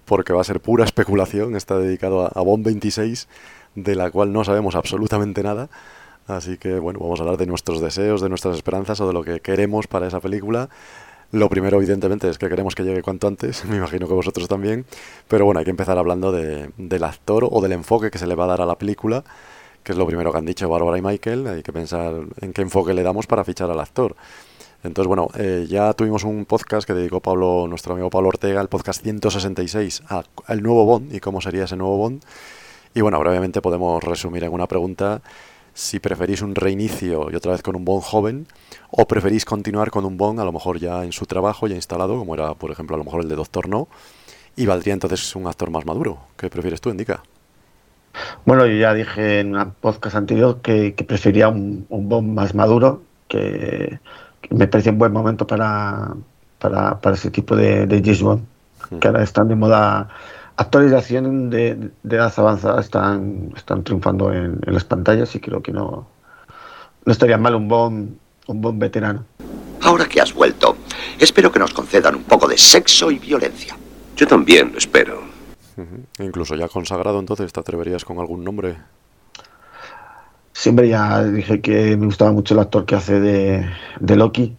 porque va a ser pura especulación, está dedicado a, Bond 26, de la cual no sabemos absolutamente nada. Así que bueno, vamos a hablar de nuestros deseos, de nuestras esperanzas o de lo que queremos para esa película. Lo primero, evidentemente, es que queremos que llegue cuanto antes, me imagino que vosotros también, pero bueno, hay que empezar hablando de, del actor o del enfoque que se le va a dar a la película, que es lo primero que han dicho Bárbara y Michael, hay que pensar en qué enfoque le damos para fichar al actor. Entonces, bueno, eh, ya tuvimos un podcast que dedicó Pablo, nuestro amigo Pablo Ortega, el podcast 166, al nuevo Bond y cómo sería ese nuevo Bond. Y bueno, brevemente podemos resumir en una pregunta si preferís un reinicio y otra vez con un Bond joven o preferís continuar con un Bond a lo mejor ya en su trabajo, ya instalado, como era por ejemplo a lo mejor el de Doctor No, y valdría entonces un actor más maduro. ¿Qué prefieres tú, Indica? Bueno, yo ya dije en un podcast anterior que, que prefería un, un, Bond más maduro, que, me parece un buen momento para, para, para ese tipo de, de James Bond, que ahora están de moda actores de acción de, de edad avanzada están, están triunfando en, en, las pantallas y creo que no, no estaría mal un buen, un buen veterano. Ahora que has vuelto, espero que nos concedan un poco de sexo y violencia. Yo también lo espero. Uh -huh. Incluso ya consagrado, entonces, ¿te atreverías con algún nombre? Siempre ya dije que me gustaba mucho el actor que hace de, de Loki.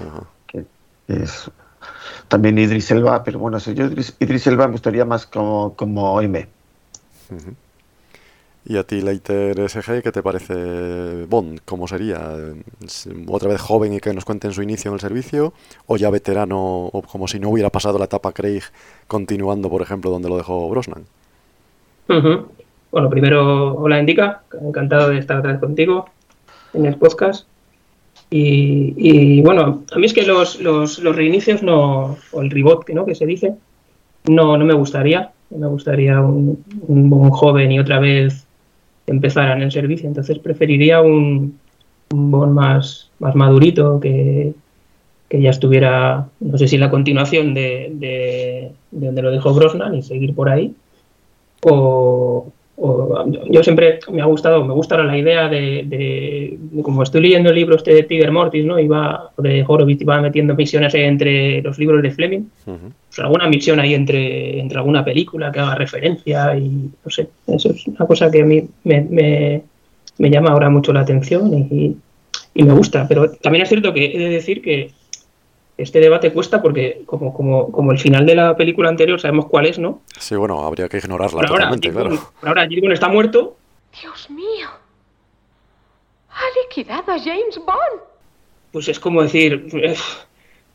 Uh -huh. que es también Idris Elba, pero bueno, yo Idris, Idris Elba me gustaría más como, como M. Uh -huh. ¿Y a ti, Leiter SG, qué te parece Bond? ¿Cómo sería? ¿Otra vez joven y que nos cuenten su inicio en el servicio? ¿O ya veterano, o como si no hubiera pasado la etapa Craig, continuando, por ejemplo, donde lo dejó Brosnan? Uh -huh. Bueno, primero, hola Indica, encantado de estar otra vez contigo en el podcast. Y, y, bueno, a mí es que los, los, los, reinicios no, o el reboot ¿no? que se dice, no, no me gustaría. Me gustaría un, un, joven y otra vez empezar en el servicio. Entonces preferiría un, un Bond más, más madurito que, que ya estuviera, no sé si la continuación de, de, de donde lo dejó Brosnan y seguir por ahí. O, o, yo siempre me ha gustado, me gusta la idea de, de, de, como estoy leyendo el libro este de Tiger Mortis, ¿no? Iba, de Horowitz, iba metiendo misiones entre los libros de Fleming, uh -huh. pues alguna misión ahí entre, entre alguna película que haga referencia y no sé, eso es una cosa que a mí me, me, me llama ahora mucho la atención y, y, me gusta, pero también es cierto que he de decir que este debate cuesta porque como, como, como el final de la película anterior sabemos cuál es, ¿no? Sí, bueno, habría que ignorarla pero totalmente, ahora, claro. Pero ahora Gilgon está muerto. Dios mío. Ha liquidado a James Bond. Pues es como decir,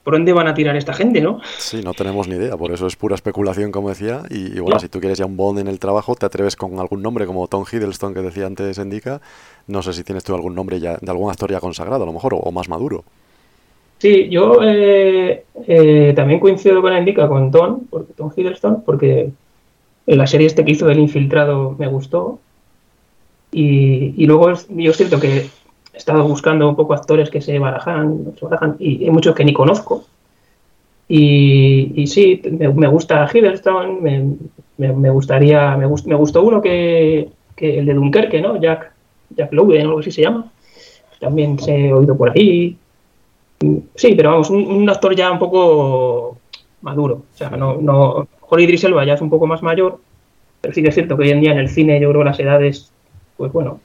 ¿por dónde van a tirar esta gente, no? Sí, no tenemos ni idea, por eso es pura especulación, como decía. Y, y bueno, no. si tú quieres ya un Bond en el trabajo, te atreves con algún nombre, como Tom Hiddleston, que decía antes Indica. No sé si tienes tú algún nombre ya de algún actor ya consagrado, a lo mejor, o, o más maduro. Sí, yo eh, eh, también coincido con la indica con Tom, porque Tom Hiddleston, porque la serie este que hizo del infiltrado me gustó. Y, y luego yo siento que he estado buscando un poco actores que se barajan, se barajan y hay muchos que ni conozco. Y, sí, me, gusta Hiddleston, me, me, gustaría, me, gust, me, gustó uno que, que, el de Dunkerque, ¿no? Jack, Jack o algo así se llama. También se he oído por ahí. Sí, pero vamos, un, un, actor ya un poco maduro. O sea, no, no. Jorge Idris Elba ya es un poco más mayor, pero sí que es cierto que hoy en día en el cine yo creo que las edades, pues bueno,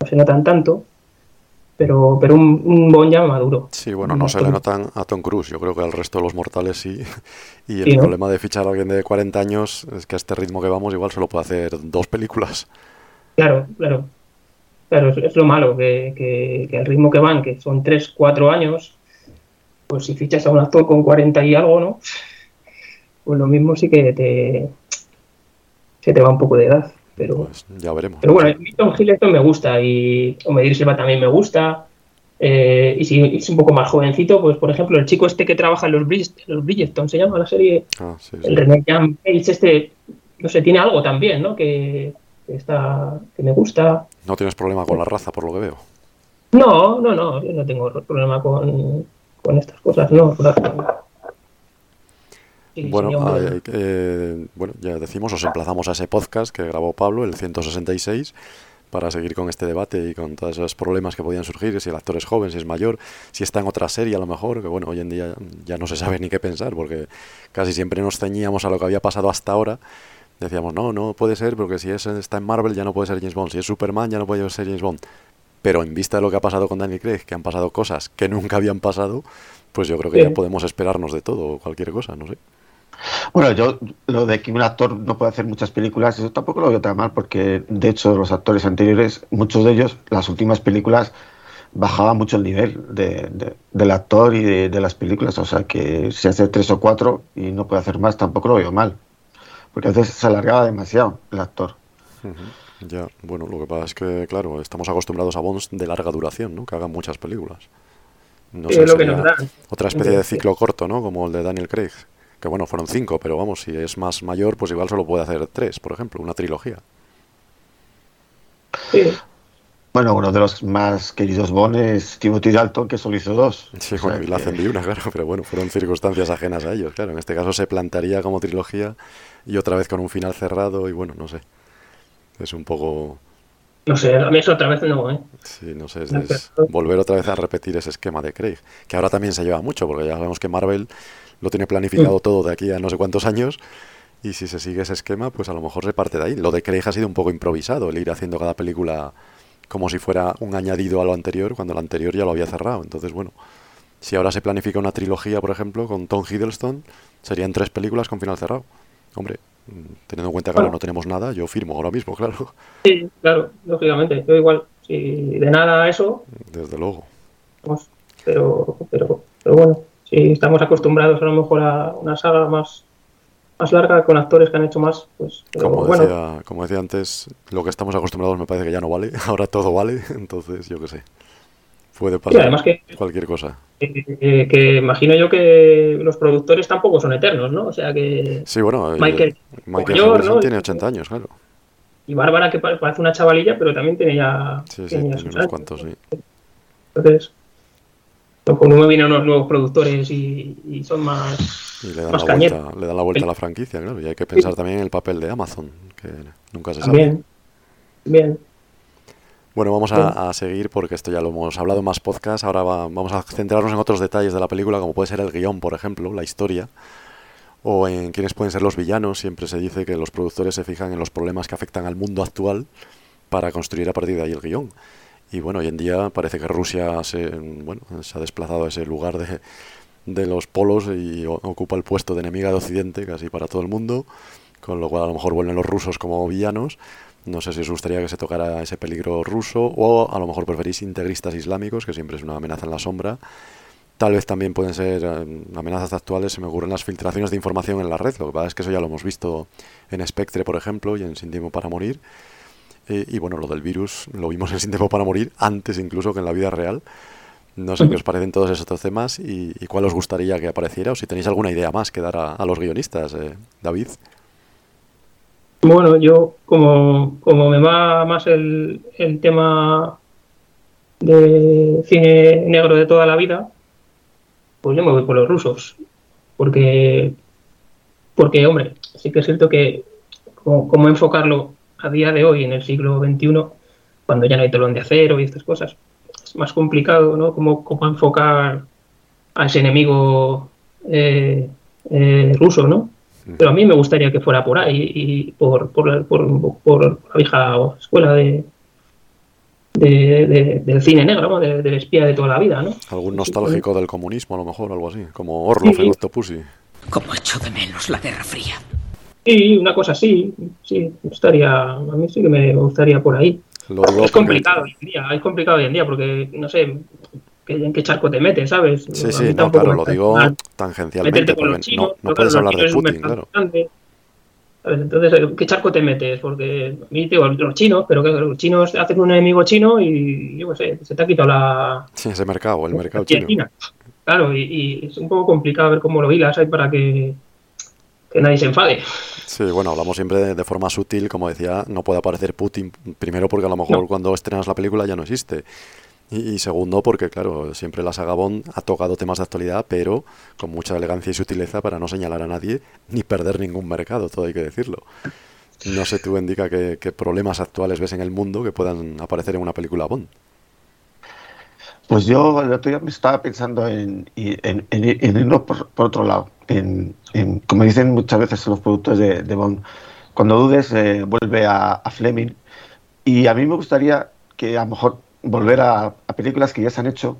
no se notan tanto. Pero, pero un, un Bond ya maduro. Sí, bueno, no se le notan a Tom Cruise. Yo creo que al resto de los mortales sí. Y el sí, problema de fichar a alguien de 40 años es que a este ritmo que vamos igual solo puede hacer dos películas. Claro, claro. Claro, es, es lo malo, que, que, que, al ritmo que van, que son 3, 4 años, pues si fichas a un actor con 40 y algo, ¿no? Pues lo mismo sí que te, se te va un poco de edad. Pero, pues ya veremos. Pero bueno, Tom Hiddleston me gusta y Omedir Silva también me gusta. Eh, y si es un poco más jovencito, pues por ejemplo, el chico este que trabaja en los, Bridge, los Bridgeton, se llama la serie. Ah, sí, sí. El René Jan Page, este, no sé, tiene algo también, ¿no? Que, que, está, que me gusta. No tienes problema con la raza, por lo que veo. No, no, no, yo no tengo problema con, con estas cosas, no. bueno, eh, bueno, ya decimos, os emplazamos a ese podcast que grabó Pablo, el 166, para seguir con este debate y con todos esos problemas que podían surgir, si el actor es joven, si es mayor, si está en otra serie a lo mejor, que bueno, hoy en día ya no se sabe ni qué pensar, porque casi siempre nos ceñíamos a lo que había pasado hasta ahora. Decíamos, no, no puede ser, porque si es, está en Marvel ya no puede ser James Bond, si es Superman ya no puede ser James Bond. Pero en vista de lo que ha pasado con Daniel Craig, que han pasado cosas que nunca habían pasado, pues yo creo que ya podemos esperarnos de todo, cualquier cosa, no sé. Bueno, yo lo de que un actor no puede hacer muchas películas, eso tampoco lo veo tan mal, porque de hecho los actores anteriores, muchos de ellos, las últimas películas bajaba mucho el nivel de, del actor y de, las películas, o sea que si hace tres o cuatro y no puede hacer más, tampoco lo veo mal, porque a veces se alargaba demasiado el actor. Ya, bueno, lo que pasa es que, claro, estamos acostumbrados a Bonds de larga duración, ¿no? Que hagan muchas películas. No sé, otra especie de ciclo corto, ¿no? Como el de Daniel Craig, que bueno, fueron cinco, pero vamos, si es más mayor, pues igual solo puede hacer tres, por ejemplo, una trilogía. Bueno, uno de los más queridos Bond es Timothy Dalton, que solo hizo dos. Sí, bueno, y la hacen una, claro, pero bueno, fueron circunstancias ajenas a ellos, claro. En este caso se plantaría como trilogía y otra vez con un final cerrado y bueno, no sé. Es un poco... No sé, a mí eso otra vez no, ¿eh? Sí, no sé, es, volver otra vez a repetir ese esquema de Craig, que ahora también se lleva mucho, porque ya sabemos que Marvel lo tiene planificado mm. todo de aquí a no sé cuántos años. Y si se sigue ese esquema, pues a lo mejor se parte de ahí. Lo de Craig ha sido un poco improvisado, el ir haciendo cada película como si fuera un añadido a lo anterior, cuando lo anterior ya lo había cerrado. Entonces, bueno, si ahora se planifica una trilogía, por ejemplo, con Tom Hiddleston, serían tres películas con final cerrado. Hombre, teniendo en cuenta que ahora no tenemos nada, yo firmo ahora mismo, claro. Sí, claro, lógicamente. Yo igual, si de nada eso. Desde luego. Pues, pero, pero, pero bueno si estamos acostumbrados a lo mejor a una saga más, más larga con actores que han hecho más, pues como, decía, como decía antes, lo que estamos acostumbrados me parece que ya no vale, ahora todo vale, entonces yo qué sé. Puede pasar además que, cualquier cosa. Que, imagino yo que los productores tampoco son eternos, ¿no? O sea que. Sí, bueno, eh, Michael, Michael tiene 80 años, claro. Y Bárbara, que parece una chavalilla, pero también tiene ya. Sí, sí, tiene unos cuantos, sí. Entonces, cuando me vienen unos nuevos productores y, son más. Y le dan, la vuelta, le dan la vuelta a la franquicia, claro. Y hay que pensar también en el papel de Amazon, que nunca se sabe. Bien. Bien. Bueno, vamos a, seguir porque esto ya lo hemos hablado en más podcasts. Ahora vamos a centrarnos en otros detalles de la película, como puede ser el guion, por ejemplo, la historia, o en quiénes pueden ser los villanos. Siempre se dice que los productores se fijan en los problemas que afectan al mundo actual para construir a partir de ahí el guion. Y bueno, hoy en día parece que Rusia se, bueno, se ha desplazado a ese lugar de, de los polos y ocupa el puesto de enemiga de Occidente casi para todo el mundo, con lo cual a lo mejor vuelven los rusos como villanos. No sé si os gustaría que se tocara ese peligro ruso o a lo mejor preferís integristas islámicos, que siempre es una amenaza en la sombra. Tal vez también pueden ser eh, amenazas actuales, se me ocurren las filtraciones de información en la red. Lo que pasa es que eso ya lo hemos visto en Spectre, por ejemplo, y en Sin Tiempo para Morir. Y bueno, lo del virus lo vimos en Sin Tiempo para Morir, antes incluso que en la vida real. No sé qué os parecen todos esos temas y, cuál os gustaría que apareciera o si tenéis alguna idea más que dar a, los guionistas, eh, David. Bueno, yo como, como me va más el, el tema de cine negro de toda la vida, pues yo me voy por los rusos. Porque, porque hombre, sí que es cierto que como enfocarlo a día de hoy, en el siglo XXI, cuando ya no hay telón de acero y estas cosas, es más complicado, ¿no? Cómo, cómo enfocar a ese enemigo eh, eh, ruso, ¿no? Pero a mí me gustaría que fuera por ahí y por, por, por, la vieja escuela de, de, del cine negro, ¿no? del espía de toda la vida, ¿no? Algún nostálgico del comunismo, a lo mejor, algo así, como Orlov sí. el Pussy. Como echo de menos la Guerra Fría. Sí, una cosa así, sí, gustaría, a mí sí que me gustaría por ahí. es complicado hoy en día, es complicado hoy en día porque, no sé, en qué charco te metes, ¿sabes? Sí, sí, no, claro, lo digo tangencialmente, porque no, no puedes hablar de Putin, claro. Entonces, ¿qué charco te metes? Porque a mí digo, los chinos, pero que los chinos hacen un enemigo chino y, yo qué sé, se te ha quitado la... Sí, ese mercado, el mercado chino. Claro, y, y, es un poco complicado ver cómo lo hilas ahí para que que nadie se enfade. Sí, bueno, hablamos siempre de, forma sutil, como decía, no puede aparecer Putin, primero porque a lo mejor cuando estrenas la película ya no existe. Y, segundo, porque claro, siempre la saga Bond ha tocado temas de actualidad, pero con mucha elegancia y sutileza para no señalar a nadie ni perder ningún mercado, todo hay que decirlo. No sé tú, indica qué, problemas actuales ves en el mundo que puedan aparecer en una película Bond. Pues yo el otro me estaba pensando en, en, irnos por, por, otro lado. En, como dicen muchas veces los productos de, de Bond, cuando dudes, eh, vuelve a, a, Fleming. Y a mí me gustaría que a lo mejor volver a, a, películas que ya se han hecho,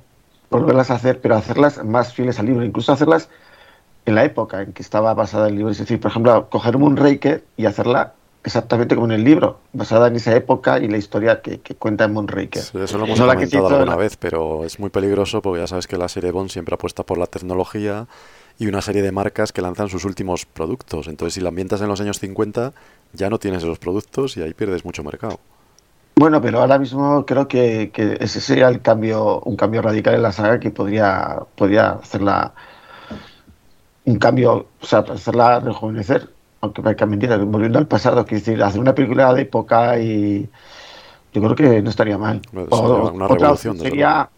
volverlas a hacer, pero hacerlas más fieles al libro, incluso hacerlas en la época en que estaba basada el libro. Es decir, por ejemplo, coger Moonraker y hacerla exactamente como en el libro, basada en esa época y la historia que, que cuenta en Moonraker. Sí, eso lo hemos no comentado alguna la... vez, pero es muy peligroso porque ya sabes que la serie Bond siempre apuesta por la tecnología y una serie de marcas que lanzan sus últimos productos. Entonces, si la ambientas en los años 50, ya no tienes esos productos y ahí pierdes mucho mercado. Bueno, pero ahora mismo creo que, que ese sería el cambio, un cambio radical en la saga que podría, podría hacerla un cambio, o sea, hacerla rejuvenecer aunque parezca mentira, volviendo al pasado, que decir, hacer una película de época y yo creo que no estaría mal. O, una otra opción sería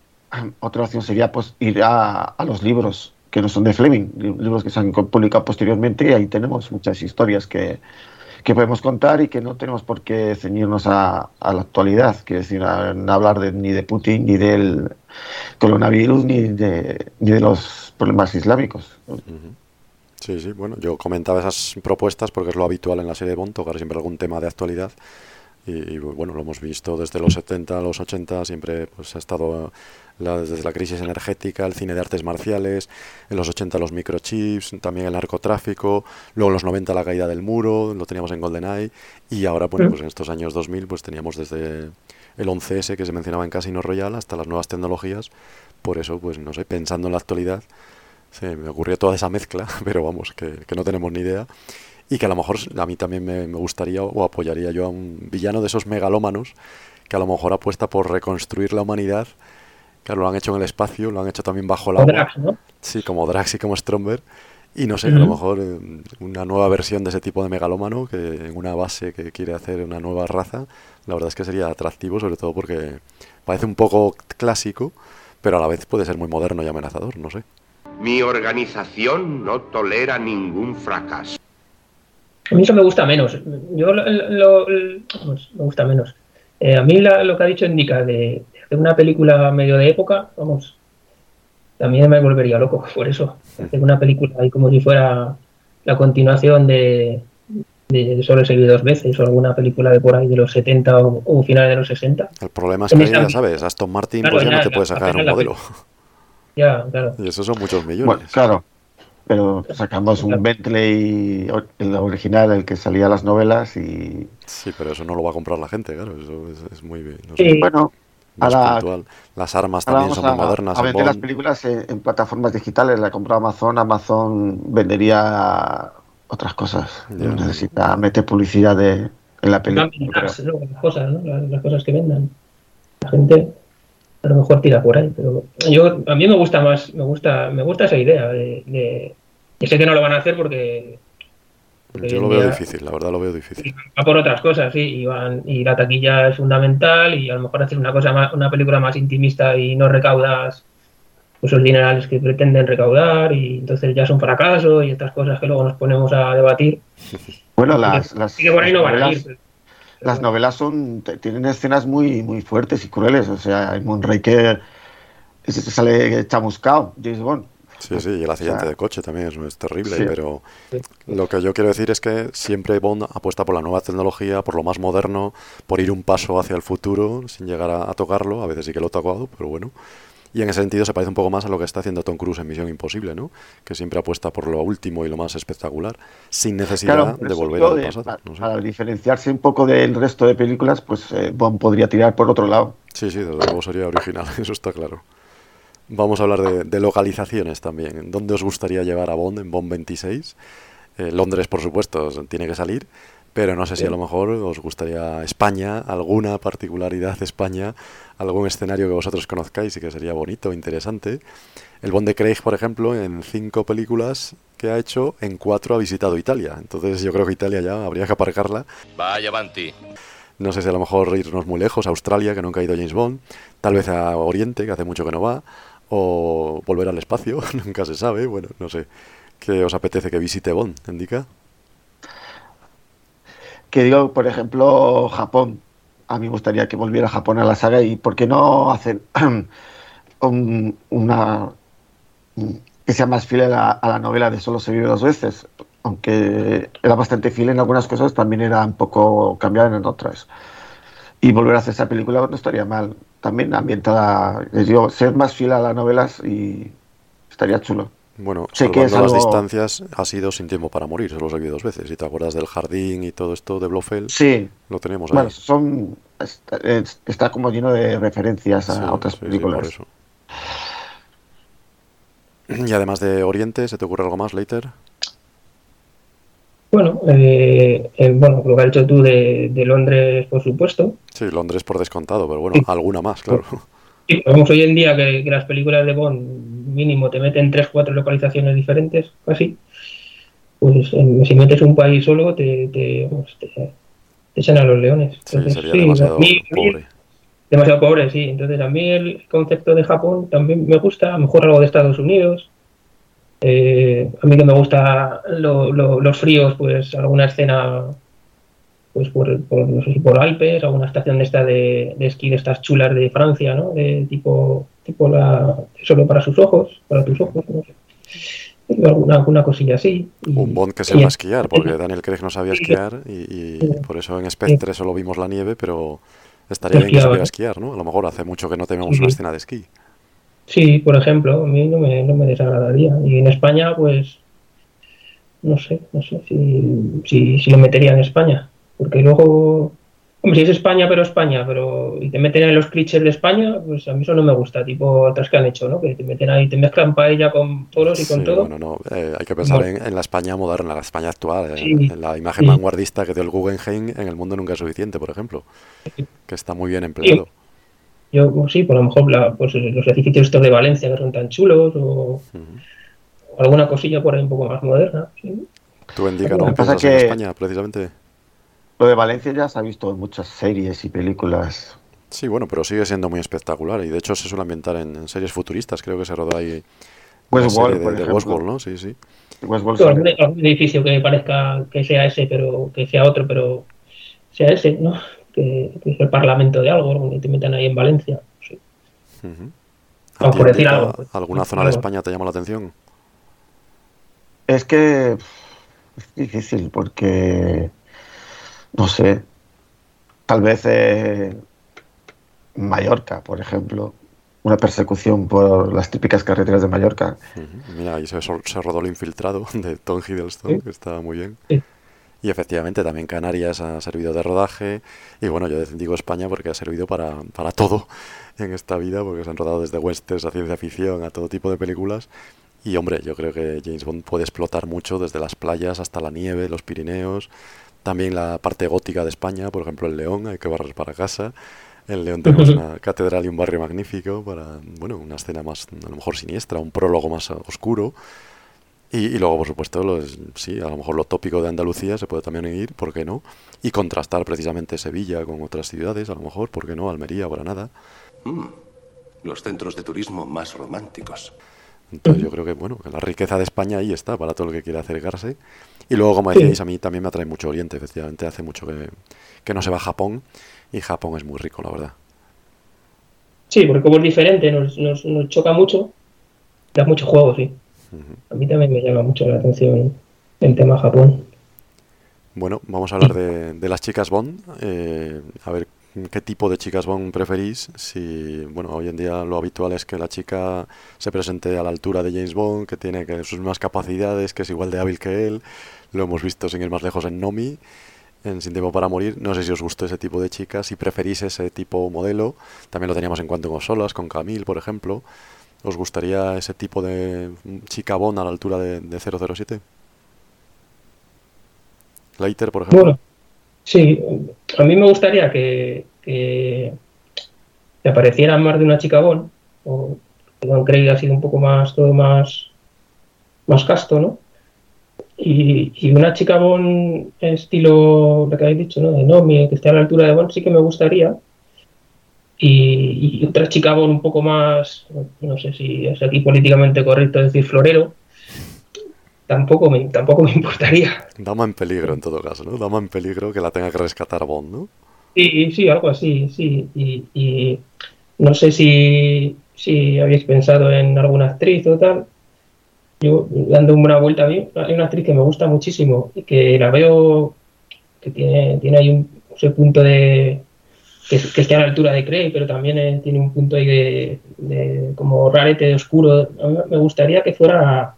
otra opción sería pues ir a, a, los libros que no son de Fleming, libros que se han publicado posteriormente y ahí tenemos muchas historias que, que podemos contar y que no tenemos por qué ceñirnos a, la actualidad, que decir, a, no hablar de, ni de Putin, ni del coronavirus, ni de, ni de los problemas islámicos. Sí, sí, bueno, yo comentaba esas propuestas porque es lo habitual en la serie de Bond, tocar siempre algún tema de actualidad. Y, bueno, lo hemos visto desde los 70 a los 80, siempre pues ha estado la, desde la crisis energética, el cine de artes marciales, en los 80 los microchips, también el narcotráfico, luego en los 90 la caída del muro, lo teníamos en GoldenEye, y ahora, bueno, pues en estos años 2000 pues teníamos desde el 11S que se mencionaba en Casino Royale hasta las nuevas tecnologías, por eso, pues no sé, pensando en la actualidad, Sí, me ocurrió toda esa mezcla, pero vamos, que, que, no tenemos ni idea. Y que a lo mejor a mí también me, me, gustaría o apoyaría yo a un villano de esos megalómanos que a lo mejor apuesta por reconstruir la humanidad. Claro, lo han hecho en el espacio, lo han hecho también bajo el agua. Drax, ¿no? Sí, como Drax y como Stromberg. Y no sé, uh -huh. a lo mejor eh, una nueva versión de ese tipo de megalómano, que en una base que quiere hacer una nueva raza, la verdad es que sería atractivo, sobre todo porque parece un poco clásico, pero a la vez puede ser muy moderno y amenazador, no sé. Mi organización no tolera ningún fracaso. A mí eso me gusta menos. Yo lo, lo, me gusta menos. Eh, a mí la, lo que ha dicho indica de, de, hacer una película medio de época, vamos, también me volvería loco por eso. Hacer una película ahí como si fuera la continuación de, de solo seguir dos veces o alguna película de por ahí de los 70 o, o finales de los 60. El problema es que ahí, ya sabes, Aston Martin claro, pues ya, ya, no te puede sacar un modelo. Ya, claro. Y esos son muchos millones. Bueno, claro. Pero sacamos un Bentley, el original, el que salía a las novelas y... Sí, pero eso no lo va a comprar la gente, claro. Eso es, es muy bien. No sé, sí. Bueno, ahora, Las armas también son muy modernas. A vender las películas en, en, plataformas digitales. La compró Amazon. Amazon vendería otras cosas. No necesita meter publicidad de, en la película. Las, las, cosas, ¿no? las, las cosas que vendan. La gente a lo mejor tira por ahí, pero yo a mí me gusta más, me gusta, me gusta esa idea de, de y sé que no lo van a hacer porque, porque yo lo veo difícil, la verdad lo veo difícil. Va por otras cosas, sí, y, van, y la taquilla es fundamental y a lo mejor hacer una cosa más, una película más intimista y no recaudas pues, los dinerales que pretenden recaudar y entonces ya es un fracaso y estas cosas que luego nos ponemos a debatir. Bueno, las, las, y que por ahí no van a ir las novelas son tienen escenas muy muy fuertes y crueles o sea en Moonraker sale chamuscado James Bond Sí, sí, y el accidente o sea, de coche también es, es terrible, sí. pero lo que yo quiero decir es que siempre Bond apuesta por la nueva tecnología, por lo más moderno, por ir un paso hacia el futuro sin llegar a, a tocarlo, a veces sí que lo ha tocado, pero bueno, y en ese sentido se parece un poco más a lo que está haciendo Tom Cruise en Misión Imposible, ¿no? Que siempre apuesta por lo último y lo más espectacular, sin necesidad claro, de volver al pasado. Para, no sé. para, diferenciarse un poco del resto de películas, pues eh, Bond podría tirar por otro lado. Sí, sí, desde luego sería original, eso está claro. Vamos a hablar de, de localizaciones también. ¿Dónde os gustaría llevar a Bond en Bond 26? Eh, Londres, por supuesto, tiene que salir pero no sé si a lo mejor os gustaría España, alguna particularidad de España, algún escenario que vosotros conozcáis y que sería bonito, interesante. El Bond de Craig, por ejemplo, en cinco películas que ha hecho, en cuatro ha visitado Italia. Entonces yo creo que Italia ya habría que aparcarla. Vaya, Banti. No sé si a lo mejor irnos muy lejos, a Australia, que nunca ha ido James Bond, tal vez a Oriente, que hace mucho que no va, o volver al espacio, nunca se sabe, bueno, no sé. ¿Qué os apetece que visite Bond, indica? Que digo, por ejemplo, Japón. A mí me gustaría que volviera Japón a la saga y ¿por qué no hacer un, una que sea más fiel a la, a la, novela de Solo se vive dos veces? Aunque era bastante fiel en algunas cosas, también era un poco cambiada en otras. Y volver a hacer esa película no estaría mal. También ambientada, les digo, ser más fiel a las novelas y estaría chulo. Bueno, sé que es algo... las distancias ha sido Sin tiempo para morir, solo lo he dos veces. Si te acuerdas del jardín y todo esto de Blofeld, sí. lo tenemos ahí. Bueno, son, está, está, como lleno de referencias a sí, otras películas. Sí, y además de Oriente, ¿se te ocurre algo más, Later? Bueno, eh, eh, bueno, lo que has dicho tú de, de, Londres, por supuesto. Sí, Londres por descontado, pero bueno, alguna más, claro. Sí, vemos hoy en día que, que, las películas de Bond mínimo te meten tres, cuatro localizaciones diferentes, casi. Pues en, si metes un país solo, te, te, te, te echan a los leones. Entonces, sí, sería sí, demasiado mí, pobre. Demasiado pobre, sí. Entonces a mí el concepto de Japón también me gusta, a lo mejor algo de Estados Unidos. Eh, a mí que me gusta lo, lo, los fríos, pues alguna escena pues por, por, no sé si por Alpes, alguna estación de esta de, de, esquí de estas chulas de Francia, ¿no? De tipo, tipo la solo para sus ojos, para tus ojos, no sé. Y alguna, alguna cosilla así. Y, Un Bond que sepa esquiar, porque Daniel Craig no sabía esquiar y, y por eso en Spectre solo vimos la nieve, pero estaría bien que supiera esquiar, ¿no? A lo mejor hace mucho que no tenemos una escena de esquí. Sí, por ejemplo, a mí no me, no me desagradaría. Y en España, pues, no sé, no sé si, si, si lo metería en España. Porque luego, hombre, si es España, pero España, pero y te meten en los clichés de España, pues a mí eso no me gusta, tipo otras que han hecho, ¿no? Que te meten ahí, te mezclan paella con toros y con sí, todo. Bueno, no, eh, hay que pensar Bueno. en, en, la España moderna, la España actual, Sí. en, en la imagen Sí. vanguardista que dio el Guggenheim en el mundo nunca es suficiente, por ejemplo, que está muy bien empleado. Yo, pues sí, por lo mejor la- pues, los edificios estos de Valencia que son tan chulos o, o alguna cosilla por ahí un poco más moderna. ¿sí? Tú indica, ¿no? que pasa en que- España, precisamente. Lo de Valencia ya se ha visto en muchas series y películas. Sí, bueno, pero sigue siendo muy espectacular y de hecho se suele ambientar en, en series futuristas, creo que se rodó ahí Westworld, de, por de ejemplo. Westworld, ¿no? Sí, sí. Westworld algún, algún edificio que parezca que sea ese, pero que sea otro, pero sea ese, ¿no? Que, que es el parlamento de algo, donde te metan ahí en Valencia. Sí. Ujú. Ah, ¿A ti, por decir Antica, algo, pues. ¿Alguna zona de España te llama la atención? Es que es difícil porque, no sé, tal vez eh, Mallorca, por ejemplo, una persecución por las típicas carreteras de Mallorca. Mira, ahí se, se rodó lo infiltrado de Tom Hiddleston, Sí. que está muy bien. Sí. Y efectivamente también Canarias ha servido de rodaje. Y bueno, yo digo España porque ha servido para, para todo en esta vida, porque se han rodado desde westerns a ciencia ficción, a todo tipo de películas. Y hombre, yo creo que James Bond puede explotar mucho desde las playas hasta la nieve, los Pirineos, también la parte gótica de España, por ejemplo el León, hay que barrer para casa. En León tenemos una catedral y un barrio magnífico para, bueno, una escena más, a lo mejor siniestra, un prólogo más oscuro. Y, y luego, por supuesto, los, sí, a lo mejor lo tópico de Andalucía se puede también ir, ¿por qué no? Y contrastar precisamente Sevilla con otras ciudades, a lo mejor, ¿por qué no? Almería, Granada. Mm, los centros de turismo más románticos. Entonces yo creo que, bueno, que la riqueza de España ahí está para todo el que quiera acercarse. Y luego, como decíais, a mí también me atrae mucho Oriente, efectivamente, hace mucho que, que no se va a Japón y Japón es muy rico, la verdad. Sí, porque como es diferente, nos, nos, nos choca mucho, da mucho juego, sí. A mí también me llama mucho la atención el tema Japón. Bueno, vamos a hablar de, las chicas Bond. eh, a ver qué tipo de chicas Bond preferís. Si, bueno, hoy en día lo habitual es que la chica se presente a la altura de James Bond, que tiene que sus mismas capacidades, que es igual de hábil que él. Lo hemos visto sin ir más lejos en Nomi, en Sin Tiempo para Morir. No sé si os gustó ese tipo de chicas, si preferís ese tipo modelo. También lo teníamos en Cuanto con Solas, con Camille, por ejemplo. ¿Os gustaría ese tipo de chica Bond a la altura de, de 007? Leiter, por ejemplo. Bueno, sí, a mí me gustaría que, que, que apareciera más de una chica Bond, o Don Craig ha sido un poco más, todo más, más casto, ¿no? Y, y una chica Bond estilo, lo que habéis dicho, ¿no? De Nomi, que esté a la altura de Bond, sí que me gustaría. Y, y otra chica Bond un poco más, no sé si es aquí políticamente correcto decir florero, tampoco me, tampoco me importaría. Dama en peligro en todo caso, ¿no? Dama en peligro que la tenga que rescatar Bond, ¿no? Sí, sí, algo así, sí. Y, y no sé si, si habéis pensado en alguna actriz o tal. Yo, dando una vuelta a mí, hay una actriz que me gusta muchísimo y que la veo que tiene, tiene ahí un ese punto de. Que, que esté a la altura de Craig, pero también eh, tiene un punto ahí de, de como rarete de oscuro. Me gustaría que fuera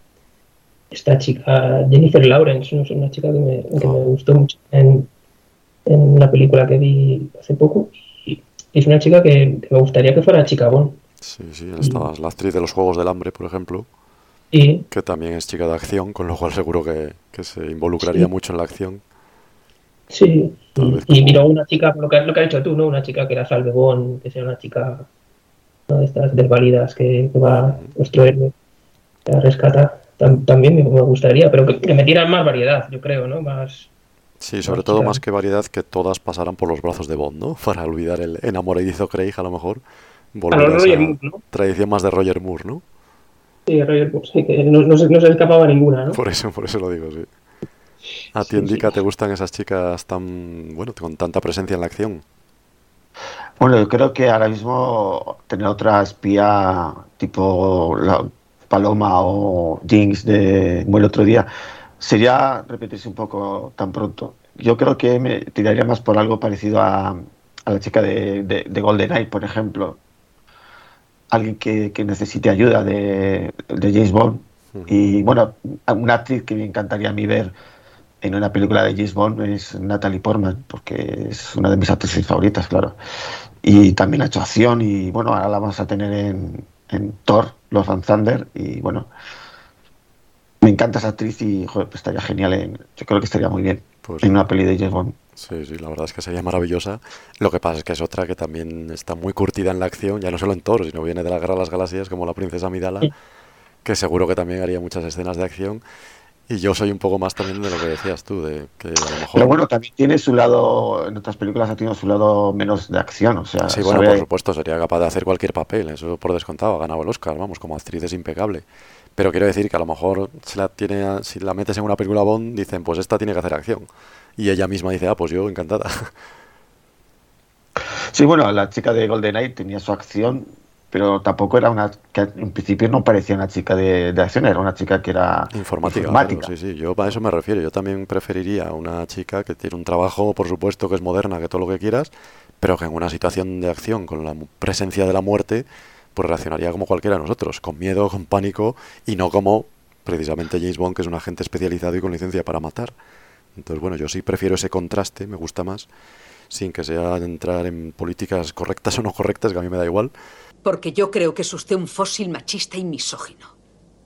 esta chica, Jennifer Lawrence, es una chica que me, que me gustó mucho en, en una película que vi hace poco. Y es una chica que, que me gustaría que fuera chica Bond. Sí, sí, es la actriz de los Juegos del Hambre, por ejemplo. Sí. Que también es chica de acción, con lo cual seguro que, que se involucraría Sí. mucho en la acción. Sí, y como- miro una chica, lo que, lo que has dicho tú, ¿no? Una chica que la salve Bond, que sea una chica ¿no? de estas desvalidas que, que va nuestro héroe a rescatar. Tam- también me, gustaría, pero que, que metieran más variedad, yo creo, ¿no? Más. Sí, sobre Más todo chica. más que variedad, que todas pasaran por los brazos de Bond, ¿no? Para olvidar el enamoradizo Craig, a lo mejor. Volver A lo a Roger esa Moore, ¿no? tradición más de Roger Moore, ¿no? Sí, Roger Moore, sí, que no, no se, no se escapaba ninguna, ¿no? Por eso, por eso lo digo, sí. ¿A ti, Indica, te gustan esas chicas tan, bueno, con tanta presencia en la acción? Bueno, yo creo que ahora mismo tener otra espía tipo la Paloma o Jinx de muy el otro día sería repetirse un poco tan pronto. Yo creo que me tiraría más por algo parecido a, a la chica de, de, de GoldenEye, por ejemplo. Alguien que, que necesite ayuda de, de James Bond. Y bueno, una actriz que me encantaría a mí ver en una película de James Bond es Natalie Portman, porque es una de mis actrices favoritas, claro. Y también ha hecho acción y bueno, ahora la vamos a tener en, en Thor, Los Van Thunder y bueno, me encanta esa actriz y joder, pues estaría genial, en, yo creo que estaría muy bien Pues en una peli de James Bond. Sí, sí, la verdad es que sería maravillosa. Lo que pasa es que es otra que también está muy curtida en la acción, ya no solo en Thor, sino viene de la Guerra de las Galaxias, como la princesa Amidala, que seguro que también haría muchas escenas de acción. Y yo soy un poco más también de lo que decías tú, de que a lo mejor... Pero bueno, también tiene su lado, en otras películas ha tenido su lado menos de acción, o sea, Sí, bueno, sabe- por supuesto, sería capaz de hacer cualquier papel, eso por descontado, ha ganado el Oscar, vamos, como actriz es impecable. Pero quiero decir que a lo mejor si la, tiene, si la metes en una película Bond, dicen, pues esta tiene que hacer acción. Y ella misma dice, ah, pues yo encantada. Sí, bueno, la chica de GoldenEye tenía su acción, pero tampoco era una que en principio no parecía una chica de, de acción, era una chica que era Informática, informática. claro, sí, sí, yo a eso me refiero. Yo también preferiría una chica que tiene un trabajo, por supuesto, que es moderna, que todo lo que quieras, pero que en una situación de acción, con la presencia de la muerte, pues reaccionaría como cualquiera de nosotros, con miedo, con pánico, y no como precisamente James Bond, que es un agente especializado y con licencia para matar. Entonces, bueno, yo sí prefiero ese contraste, me gusta más, sin que sea entrar en políticas correctas o no correctas, que a mí me da igual. Porque yo creo que es usted un fósil machista y misógino.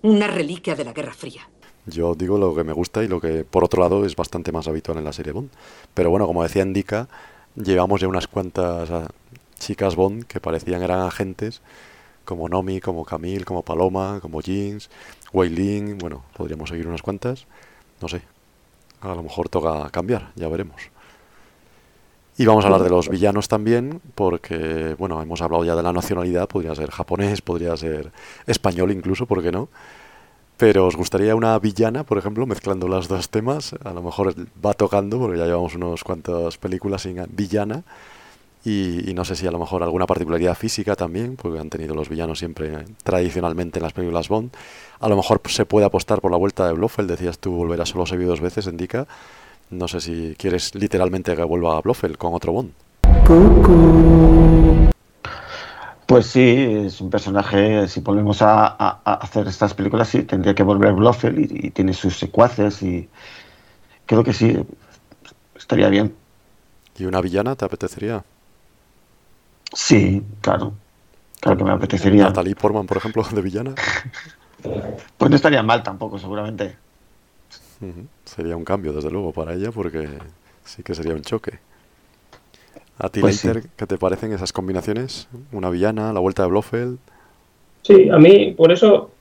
Una reliquia de la Guerra Fría. Yo digo lo que me gusta y lo que, por otro lado, es bastante más habitual en la serie Bond. Pero bueno, como decía Indica, llevamos ya unas cuantas ah, chicas Bond que parecían eran agentes, como Nomi, como Camille, como Paloma, como Jinx, Wei Ling, bueno, podríamos seguir unas cuantas. No sé, a lo mejor toca cambiar, ya veremos. Y vamos a hablar de los villanos también, porque, bueno, hemos hablado ya de la nacionalidad, podría ser japonés, podría ser español incluso, ¿por qué no? Pero ¿os gustaría una villana, por ejemplo, mezclando los dos temas? A lo mejor va tocando, porque ya llevamos unos cuantas películas sin villana. Y, y no sé si a lo mejor alguna particularidad física también, porque han tenido los villanos siempre tradicionalmente en las películas Bond. A lo mejor se puede apostar por la vuelta de Blofeld, decías tú, volverá solo se dos veces, indica. No sé si quieres literalmente que vuelva a Blofeld con otro Bond. Pues sí, es un personaje, si volvemos a, a- a hacer estas películas, sí, tendría que volver Blofeld y, y tiene sus secuaces y creo que sí, estaría bien. ¿Y una villana te apetecería? Sí, claro, claro que me apetecería. Natalie Portman, por ejemplo, de villana. Pues no estaría mal tampoco, seguramente. Sería un cambio, desde luego, para ella, porque sí que sería un choque. ¿A ti, Pues Leiter, qué te parecen esas combinaciones? ¿Una villana, la vuelta de Blofeld? Sí, a mí, por eso,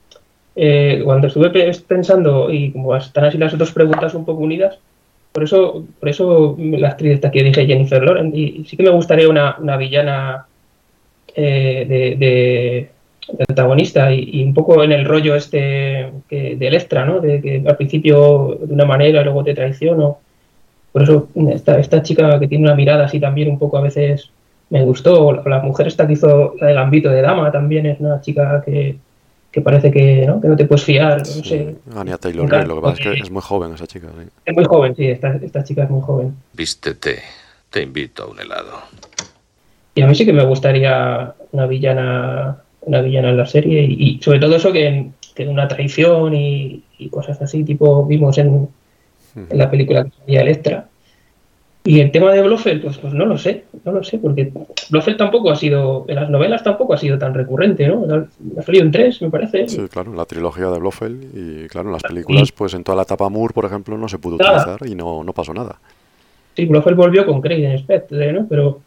eh, cuando estuve pensando, y como están así las dos preguntas un poco unidas, por eso, por eso la actriz esta que dije Jennifer Lawrence, y sí que me gustaría una, una villana eh, de, de, antagonista y, un poco en el rollo este que, del extra, ¿no? De que al principio de una manera, luego te traiciono. Por eso esta, esta chica que tiene una mirada así también un poco a veces me gustó. La, la mujer esta que hizo el ámbito de dama también es una chica que, que parece que no, que no te puedes fiar, no sé. Anya Taylor lo que pasa es que es muy joven esa chica. ¿sí? Es muy joven, sí, esta, esta chica es muy joven. Vístete, te invito a un helado. Y a mí sí que me gustaría una villana una villana en la serie y, y sobre todo eso que, que una traición y, y, cosas así, tipo vimos en, en la película que salía Electra. Y el tema de Blofeld, pues, pues no lo sé, no lo sé, porque Blofeld tampoco ha sido, en las novelas tampoco ha sido tan recurrente, ¿no? Ha salido en tres, me parece. Sí, claro, la trilogía de Blofeld y claro, en las películas, pues en toda la etapa Moore, por ejemplo, no se pudo nada. utilizar y no, no pasó nada. Sí, Blofeld volvió con Craig en Spectre, ¿no? Pero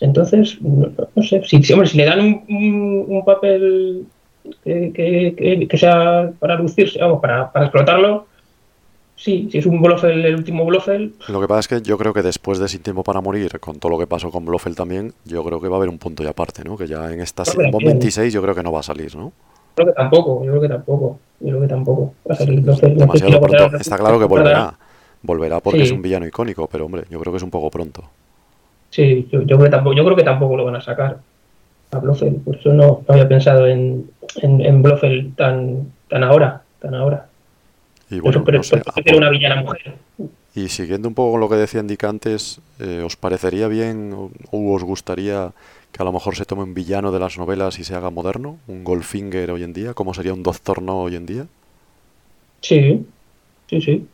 entonces, no, no sé, si, si, hombre, si le dan un, un, un papel que, que, sea para lucirse, vamos, para, para explotarlo, sí, si es un Blofeld, el último Blofeld. Lo que pasa es que yo creo que después de Sin Tiempo para Morir, con todo lo que pasó con Blofeld también, yo creo que va a haber un punto y aparte, ¿no? Que ya en esta no, Bomb 26 yo creo que no va a salir, ¿no? Yo creo que tampoco, yo creo que tampoco, yo creo que tampoco va a salir Blofeld. Demasiado pronto. Está claro que volverá, volverá porque sí. es un villano icónico, pero hombre, yo creo que es un poco pronto. Sí, yo, yo, creo, que tampoco, yo creo que tampoco lo van a sacar a Blofeld, por eso no, no había pensado en, en, en Blofeld tan, tan ahora, tan ahora. Y bueno, pero, no sé, pero una villana mujer. Y siguiendo un poco con lo que decía Andy antes, eh, ¿os parecería bien o, o, os gustaría que a lo mejor se tome un villano de las novelas y se haga moderno? ¿Un Goldfinger hoy en día? ¿Cómo sería un Doctor No hoy en día? Sí, sí, sí.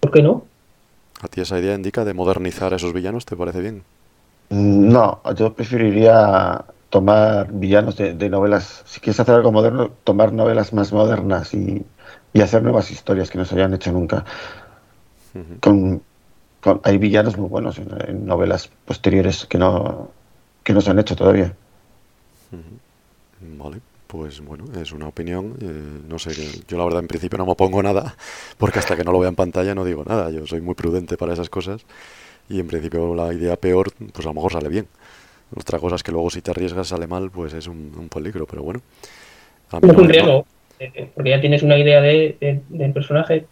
¿Por qué no? ¿A ti esa idea indica de modernizar a esos villanos? ¿Te parece bien? No, yo preferiría tomar villanos de, de novelas. Si quieres hacer algo moderno, tomar novelas más modernas y, y hacer nuevas historias que no se hayan hecho nunca. Uh -huh. con, con, hay villanos muy buenos en, en, novelas posteriores que no, que no se han hecho todavía. Uh -huh. Vale, pues bueno, es una opinión. Eh, no sé, yo la verdad en principio no me pongo nada, porque hasta que no lo vea en pantalla no digo nada. Yo soy muy prudente para esas cosas y en principio la idea peor, pues a lo mejor sale bien. Otra cosa es que luego si te arriesgas sale mal, pues es un, un peligro, pero bueno. A mí es un riesgo, no... porque ya tienes una idea de, de, del personaje.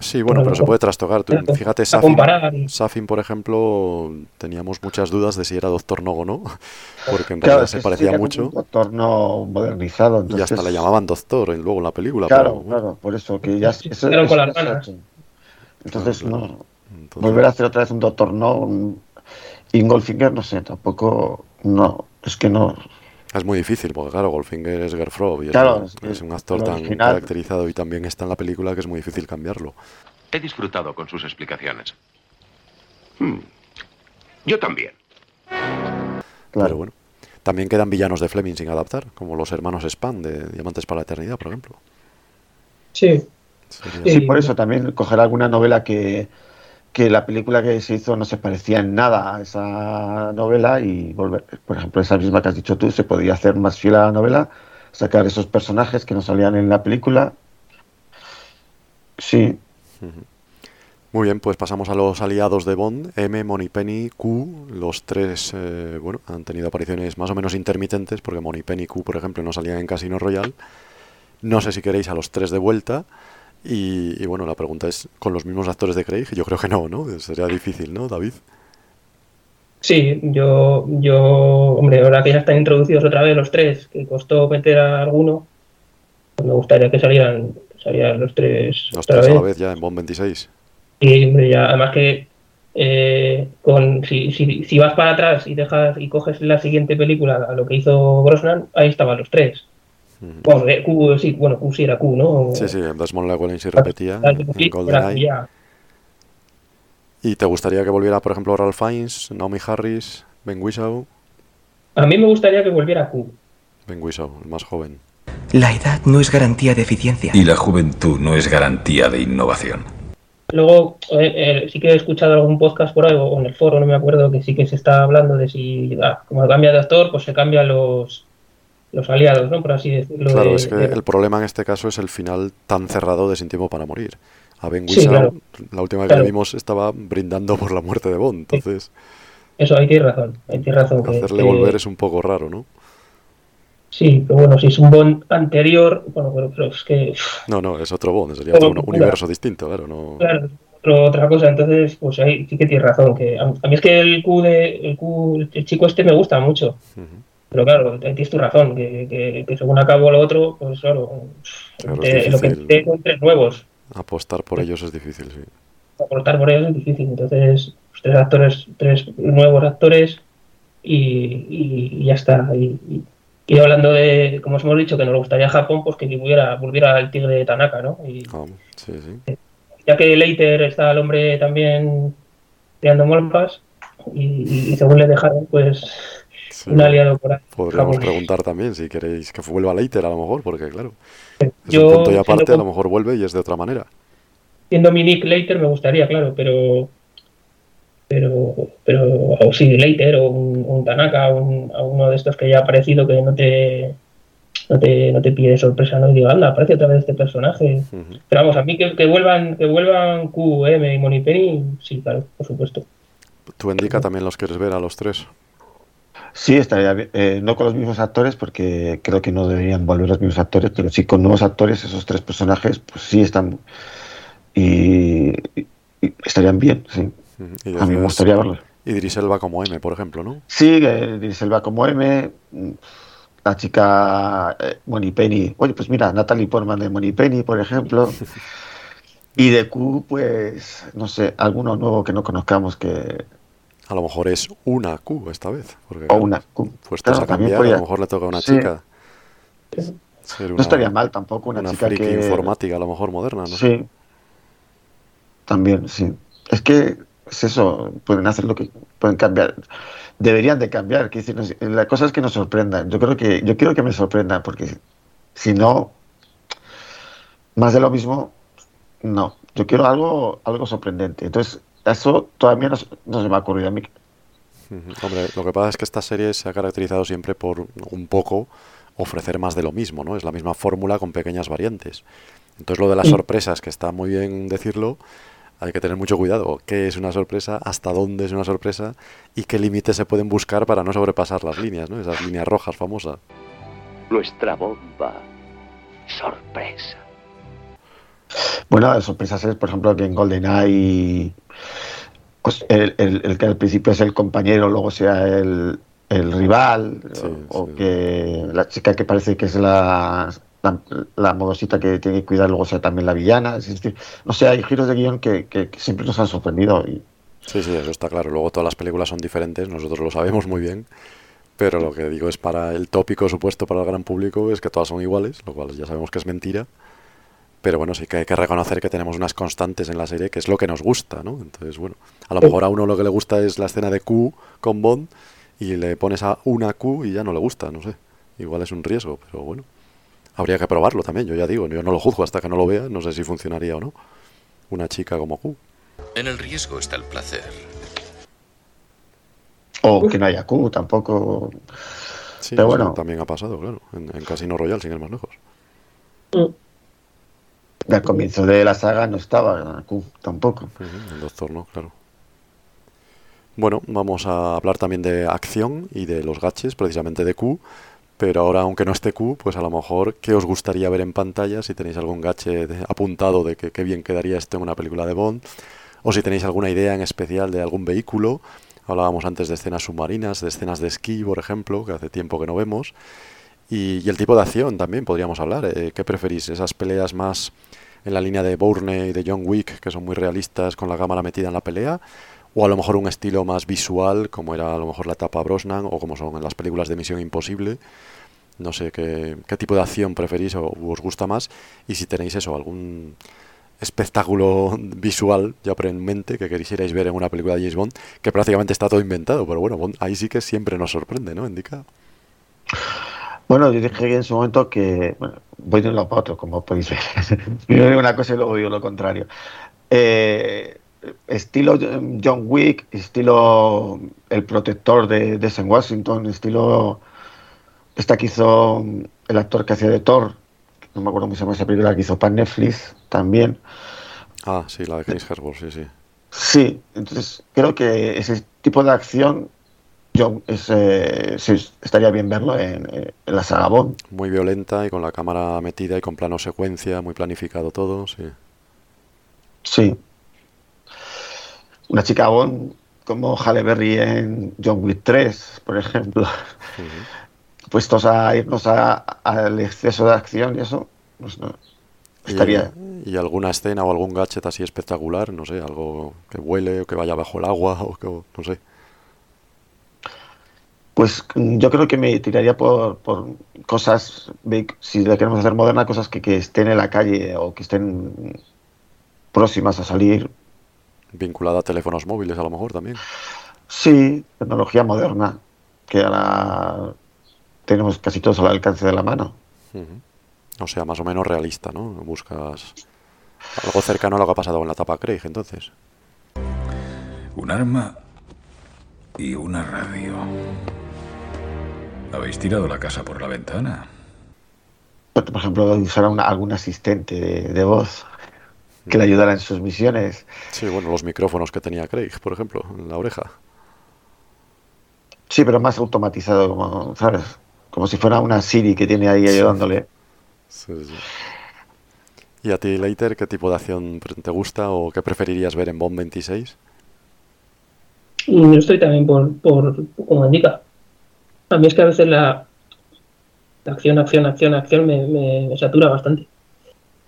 Sí, bueno, pero se puede trastocar. Tú, fíjate, Safin, y... Safin, por ejemplo, teníamos muchas dudas de si era Doctor No o no, porque en claro, realidad se parecía sí, mucho. Un doctor No modernizado. Entonces... Y hasta le llamaban Doctor luego en la película. Claro, pero, claro, por eso, que ya... Sí, eso, eso, con las ganas. Entonces, claro, no... Entonces... Volver a hacer otra vez un Doctor No, un Ingolfinger, no sé, tampoco... No, es que no... Es muy difícil, porque claro, Goldfinger es Gerfrov y claro, es, un, es, un, actor tan original. caracterizado y también está en la película que es muy difícil cambiarlo. He disfrutado con sus explicaciones. Hmm. Yo también. Claro. Pero bueno, también quedan villanos de Fleming sin adaptar, como los hermanos Span de Diamantes para la Eternidad, por ejemplo. Sí. Sería... Sí, por eso también coger alguna novela que, que la película que se hizo no se parecía en nada a esa novela y volver, por ejemplo, esa misma que has dicho tú, se podía hacer más fiel a la novela, sacar esos personajes que no salían en la película. Sí. Muy bien, pues pasamos a los aliados de Bond, M, Moneypenny, Q, los tres, eh, bueno, han tenido apariciones más o menos intermitentes, porque Moneypenny y Q, por ejemplo, no salían en Casino Royale. No sé si queréis a los tres de vuelta. Y, y, bueno, la pregunta es, ¿con los mismos actores de Craig? Yo creo que no, ¿no? Sería difícil, ¿no, David? Sí, yo, yo, hombre, ahora que ya están introducidos otra vez los tres, que costó meter a alguno, pues me gustaría que salieran, que salieran los tres. Los tres vez. a la vez ya en Bond 26. Y hombre, ya, además que eh, con, si, si, si, vas para atrás y dejas y coges la siguiente película, lo que hizo Brosnan, ahí estaban los tres. Mm. Bueno, Q, sí, bueno, Q sí era Q, ¿no? Sí, sí, Desmond Llewellyn sí repetía en GoldenEye. ¿Y te gustaría que volviera, por ejemplo, Ralph Fiennes, Naomi Harris, Ben Whishaw? A mí me gustaría que volviera Q. Ben Whishaw, el más joven. La edad no es garantía de eficiencia. Y la juventud no es garantía de innovación. Luego, eh, eh, sí que he escuchado algún podcast por ahí, o en el foro, no me acuerdo, que sí que se está hablando de si, ah, como cambia de actor, pues se cambian los, los aliados, ¿no? Por así decirlo. Claro, de- es que de- el problema en este caso es el final tan cerrado de Sin Tiempo para Morir. A Ben Sí, Whishaw, claro. la última vez Claro. que vimos estaba brindando por la muerte de Bond, entonces Eso, ahí tienes razón. Ahí tienes razón. hacerle que- volver es un poco raro, ¿no? Sí, pero bueno, si es un Bond anterior, bueno, pero, pero es que, No, no, es otro Bond, sería Pero, otro claro. universo distinto, claro, no... claro, otra cosa. Entonces, pues ahí sí que tienes razón. que A, mí es que el Q de el Q, el chico este me gusta mucho. Pero claro, ahí tienes tu razón, que, que, que según acabo lo otro, pues claro, Claro, te- es lo que te con tres nuevos, Apostar por ellos es difícil, sí. aportar por ellos es difícil. Entonces, pues, tres actores, tres nuevos actores y, y- y ya está. Y, y- hablando de, como os hemos dicho, que nos gustaría Japón, pues que volviera, volviera el tigre de Tanaka, ¿no? Y Sí, sí. ya que later está el hombre también creando molpas y, y según le dejaron, pues Sí. un aliado por ahí. Podríamos preguntar también si queréis que vuelva Leiter a lo mejor, porque claro, es Yo, un punto y aparte, a lo mejor vuelve y es de otra manera. Siendo mi nick later me gustaría, claro, pero pero pero o sí, later o un, un Tanaka o un, a uno de estos que ya ha aparecido que no te no te, no te pide sorpresa, ¿no? Y digo, anda, aparece otra vez este personaje. Pero vamos, a mí que, que vuelvan que vuelvan QM y Moneypenny, sí, claro, por supuesto. ¿Tú, Indica, también los quieres ver a los tres? Sí, estaría bien. Eh, no con los mismos actores, porque creo que no deberían volver los mismos actores, pero sí con nuevos actores, esos tres personajes, pues sí están. Y, estarían bien, sí. A mí me gustaría verlos. Idris Elba como M, por ejemplo, ¿no? Sí, eh, Elba como M, mm, la chica eh, Moneypenny. Oye, pues mira, Natalie Portman de Moneypenny, por ejemplo. Y de Q, pues, no sé, alguno nuevo que no conozcamos que. A lo mejor es una Q esta vez. Porque, O una Q. Puestos Claro, a cambiar, podría- a lo mejor le toca a una Sí. chica. No estaría mal tampoco una, una chica friki que. informática, a lo mejor moderna, ¿no? Sí. También, sí. Es que es eso, pueden hacer lo que pueden cambiar. Deberían de cambiar. nos- la cosa es que nos sorprendan. Yo creo que yo quiero que me sorprendan porque si no más de lo mismo no. Yo quiero algo algo sorprendente. Entonces, eso todavía no, se- no se me ha ocurrido a mí. Hombre, lo que pasa es que esta serie se ha caracterizado siempre por un poco ofrecer más de lo mismo, ¿no? Es la misma fórmula con pequeñas variantes. Entonces lo de las Sí. sorpresas, que está muy bien decirlo, hay que tener mucho cuidado. ¿Qué es una sorpresa? ¿Hasta dónde es una sorpresa? ¿Y qué límites se pueden buscar para no sobrepasar las líneas, ¿no? Esas líneas rojas famosas. Nuestra bomba. Sorpresa. Bueno, las sorpresas es, por ejemplo, que en GoldenEye pues, el, el- el que al principio es el compañero, luego sea el, el rival, o, que la chica que parece que es la, la, la modosita que tiene que cuidar, luego sea también la villana. Es decir, no sé, hay giros de guion que, que- que siempre nos han sorprendido. Y, Sí, sí, eso está claro. Luego todas las películas son diferentes, nosotros lo sabemos muy bien. Pero lo que digo es para el tópico supuesto para el gran público es que todas son iguales, lo cual ya sabemos que es mentira. Pero bueno, sí que hay que reconocer que tenemos unas constantes en la serie, que es lo que nos gusta, ¿no? Entonces, bueno, a lo mejor a uno lo que le gusta es la escena de Q con Bond y le pones a una Q y ya no le gusta, no sé. Igual es un riesgo, pero bueno. Habría que probarlo también, yo ya digo, yo no lo juzgo hasta que no lo vea, no sé si funcionaría o no. Una chica como Q. En el riesgo está el placer. o que no haya Q tampoco. Sí, Pero eso bueno. también ha pasado, claro, en, en Casino Royale, sin ir más lejos. Al comienzo de la saga no estaba Q tampoco. El doctor no, claro. Bueno, vamos a hablar también de acción y de los gaches, precisamente de Q. Pero ahora, aunque no esté Q, pues a lo mejor, ¿qué os gustaría ver en pantalla? Si tenéis algún gache de- apuntado de que qué bien quedaría esto en una película de Bond. O si tenéis alguna idea en especial de algún vehículo. Hablábamos antes de escenas submarinas, de escenas de esquí, por ejemplo, que hace tiempo que no vemos. Y, y el tipo de acción también podríamos hablar. eh, ¿Qué preferís? ¿Esas peleas más en la línea de Bourne y de John Wick, que son muy realistas con la cámara metida en la pelea? ¿O a lo mejor un estilo más visual, como era a lo mejor la etapa Brosnan, o como son en las películas de Misión Imposible? No sé qué, qué tipo de acción preferís o os gusta más. Y si tenéis eso, algún espectáculo visual ya por en mente que quisierais ver en una película de James Bond, que prácticamente está todo inventado, pero bueno, Bond ahí sí que siempre nos sorprende, ¿no? Indica. Bueno, yo dije en su momento que bueno, voy de un lado para otro, como podéis ver. Yo digo una cosa y luego digo lo contrario. Eh, estilo John Wick, estilo El Protector de, de Sam Washington, estilo esta que hizo mm, el actor que hacía de Thor, no me acuerdo cómo se llama esa película que hizo para Netflix también. Ah, sí, la de Chris Hemsworth, sí, sí. Sí, entonces creo que ese tipo de acción yo eh, estaría bien verlo en, en, la saga Bond. Muy violenta y con la cámara metida y con plano secuencia, muy planificado todo, sí. Sí. Una chica Bond como Halle Berry en John Wick 3, por ejemplo, puestos a irnos al exceso de acción y eso, pues no, estaría... Y, alguna escena o algún gadget así espectacular, no sé, algo que vuele o que vaya bajo el agua o que, no sé. Pues yo creo que me tiraría por, cosas, si la queremos hacer moderna, cosas que, que estén en la calle o que estén próximas a salir, Vinculada a teléfonos móviles a lo mejor también. Sí, tecnología moderna, que ahora tenemos casi todos al alcance de la mano. O sea, más o menos realista, ¿no? Buscas algo cercano a lo que ha pasado en la tapa Craig, entonces. Un arma y una radio. ¿Habéis tirado la casa por la ventana? Por ejemplo, usar algún asistente de voz que le ayudara en sus misiones. Sí, bueno, los micrófonos que tenía Craig, por ejemplo, en la oreja. Sí, pero más automatizado, como, ¿sabes? Como si fuera una Siri que tiene ahí ayudándole. Sí, sí. ¿Y a ti, Leiter, qué tipo de acción te gusta o qué preferirías ver en Bond 26? Yo estoy también por, por como indica. A mí es que a veces la, acción, acción, acción, acción me satura bastante.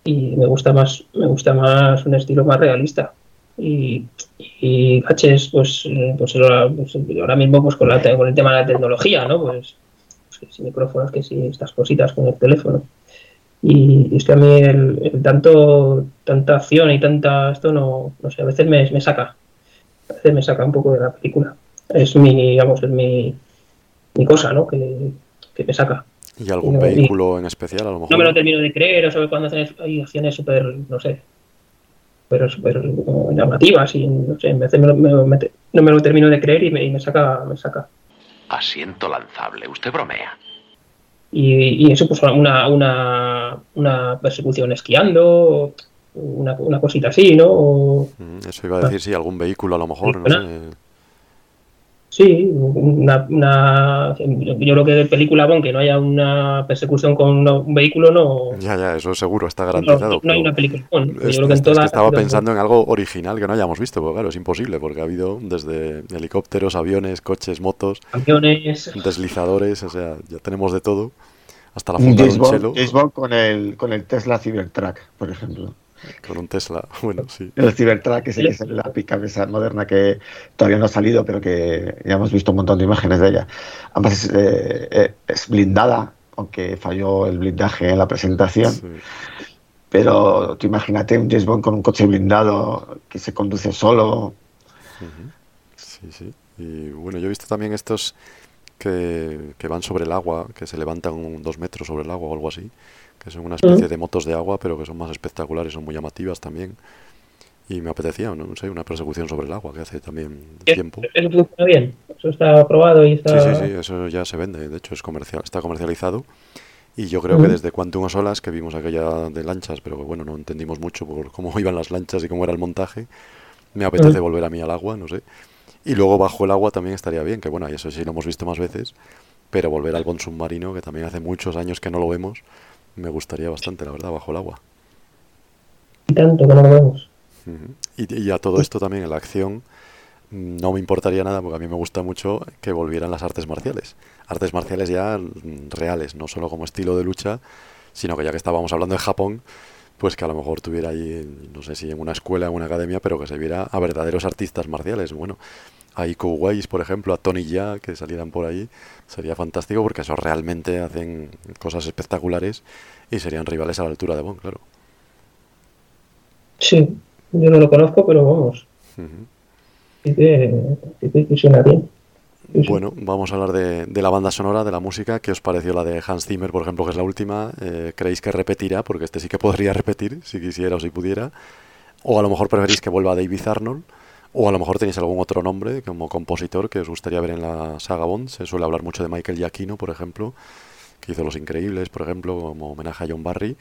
Y me gusta más me gusta más un estilo más realista. Y, y pues, pues, pues, ahora mismo pues con, la, con el tema de la tecnología no pues, pues que si micrófonos que si estas cositas con el teléfono. Y, es que a mí el, tanto tanta acción y tanta esto no, no sé a veces me, me saca. A veces me saca un poco de la película. Es mi digamos es mi, mi cosa no que, que me saca ¿Y algún vehículo en especial a lo mejor? No me lo termino de creer, o sea, cuando hacen hay acciones súper, no sé, pero súper llamativas y no sé, me, no me lo termino de creer y me, y me, saca, me saca. Asiento lanzable, usted bromea. Y, y eso pues una, una, una persecución esquiando, una, una cosita así, ¿no? Mm, eso iba a decir, sí, algún vehículo a lo mejor, no sé. Sí, una, una, yo creo que de película Bond que no haya una persecución con un vehículo no. Ya, ya, eso seguro está garantizado. No, hay una película Bond. yo creo que, en toda, estaba pensando en algo original que no hayamos visto, porque claro, es imposible, porque ha habido desde helicópteros, aviones, coches, motos, aviones, deslizadores, o sea, ya tenemos de todo, hasta la funda de un chelo. Con el, con el Tesla Cybertruck, por ejemplo. Con un Tesla, bueno, sí. El Cybertruck, que, es la pica esa moderna que todavía no ha salido, pero que ya hemos visto un montón de imágenes de ella. Además es, eh, eh, blindada, aunque falló el blindaje en la presentación. Pero tú imagínate un James Bond con un coche blindado que se conduce solo. Sí, sí. Y bueno, yo he visto también estos que, que van sobre el agua, que se levantan dos metros sobre el agua o algo así que son una especie de motos de agua, pero que son más espectaculares, son muy llamativas también. Y me apetecía, no, sé, una persecución sobre el agua que hace también tiempo. Eso funciona bien, eso está aprobado y está... Sí, sí, sí, eso ya se vende, de hecho es comercial, está comercializado. Y yo creo que desde Quantum Solas, que vimos aquella de lanchas, pero bueno, no entendimos mucho por cómo iban las lanchas y cómo era el montaje, me apetece volver a mí al agua, no sé. Y luego bajo el agua también estaría bien, que bueno, y eso sí lo hemos visto más veces, pero volver al bon submarino, que también hace muchos años que no lo vemos, me gustaría bastante, la verdad, bajo el agua. Y tanto que no lo vemos. y, a todo esto también en la acción no me importaría nada porque a mí me gusta mucho que volvieran las artes marciales. Artes marciales ya mm, reales, no solo como estilo de lucha, sino que ya que estábamos hablando de Japón, pues que a lo mejor tuviera ahí, no sé si en una escuela, en una academia, pero que se viera a verdaderos artistas marciales. Bueno, a Iko por ejemplo, a Tony Ya, que salieran por ahí, sería fantástico porque eso realmente hacen cosas espectaculares y serían rivales a la altura de Bond, claro. Sí, yo no lo conozco, pero vamos. suena bien. Bueno, vamos a hablar de, la banda sonora, de la música. ¿Qué os pareció la de Hans Zimmer, por ejemplo, que es la última? Eh, ¿Creéis que repetirá? Porque este sí que podría repetir, si quisiera o si pudiera. O a lo mejor preferís que vuelva David Arnold. O a lo mejor tenéis algún otro nombre como compositor que os gustaría ver en la saga Bond. Se suele hablar mucho de Michael Giacchino, por ejemplo. que hizo Los Increíbles, por ejemplo, como homenaje a John Barry.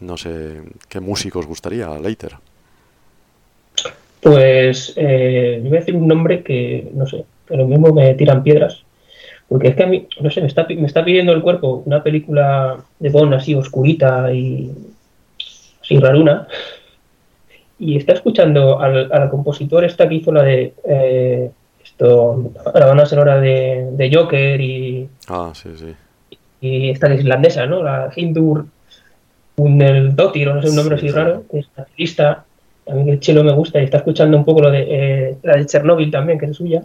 No sé, ¿qué músico os gustaría, Leiter? Pues eh, voy a decir un nombre que, no sé, pero mismo me tiran piedras. Porque es que a mí, no sé, me está, me está pidiendo el cuerpo una película de Bond así oscurita y así raruna. Y está escuchando al, al compositor esta que hizo la de eh, esto, la banda sonora de, de Joker y, Ah, sí, sí. y esta que es islandesa, ¿no? La Hindur el Dottir, o no sé, un nombre Sí, así sí. raro, que es artista. A mí el chelo me gusta y está escuchando un poco lo de eh, la de Chernobyl también, que es suya.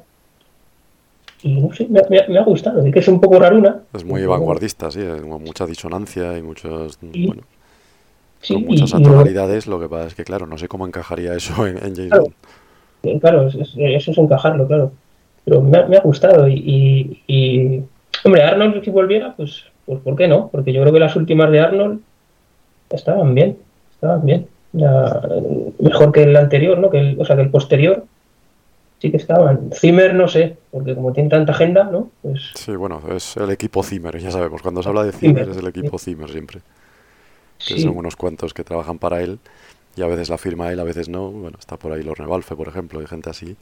Y no sé, me, me- me ha gustado. Es que es un poco raruna. Es muy vanguardista, sí, mucha disonancia y muchos, bueno, Sí, con muchas y- atonalidades. Lo que pasa es que, claro, no sé cómo encajaría eso en, en James Claro. Bond. Claro, es- es- eso es encajarlo, claro. Pero me ha, me ha gustado y, y- Hombre, Arnold si volviera, pues, pues ¿por qué no? Porque yo creo que las últimas de Arnold estaban bien, estaban bien. Ya, mejor que el anterior, ¿no? Que el, o sea, que el posterior sí que estaban. Zimmer no sé, porque como tiene tanta agenda, ¿no? Pues Sí, bueno, es el equipo Zimmer, ya sabemos. Cuando se habla de Zimmer Zimmer, es el equipo Zimmer siempre. Que Sí. son unos cuantos que trabajan para él y a veces la firma él, a veces no. Bueno, está por ahí Lorne Balfe, por ejemplo, y gente así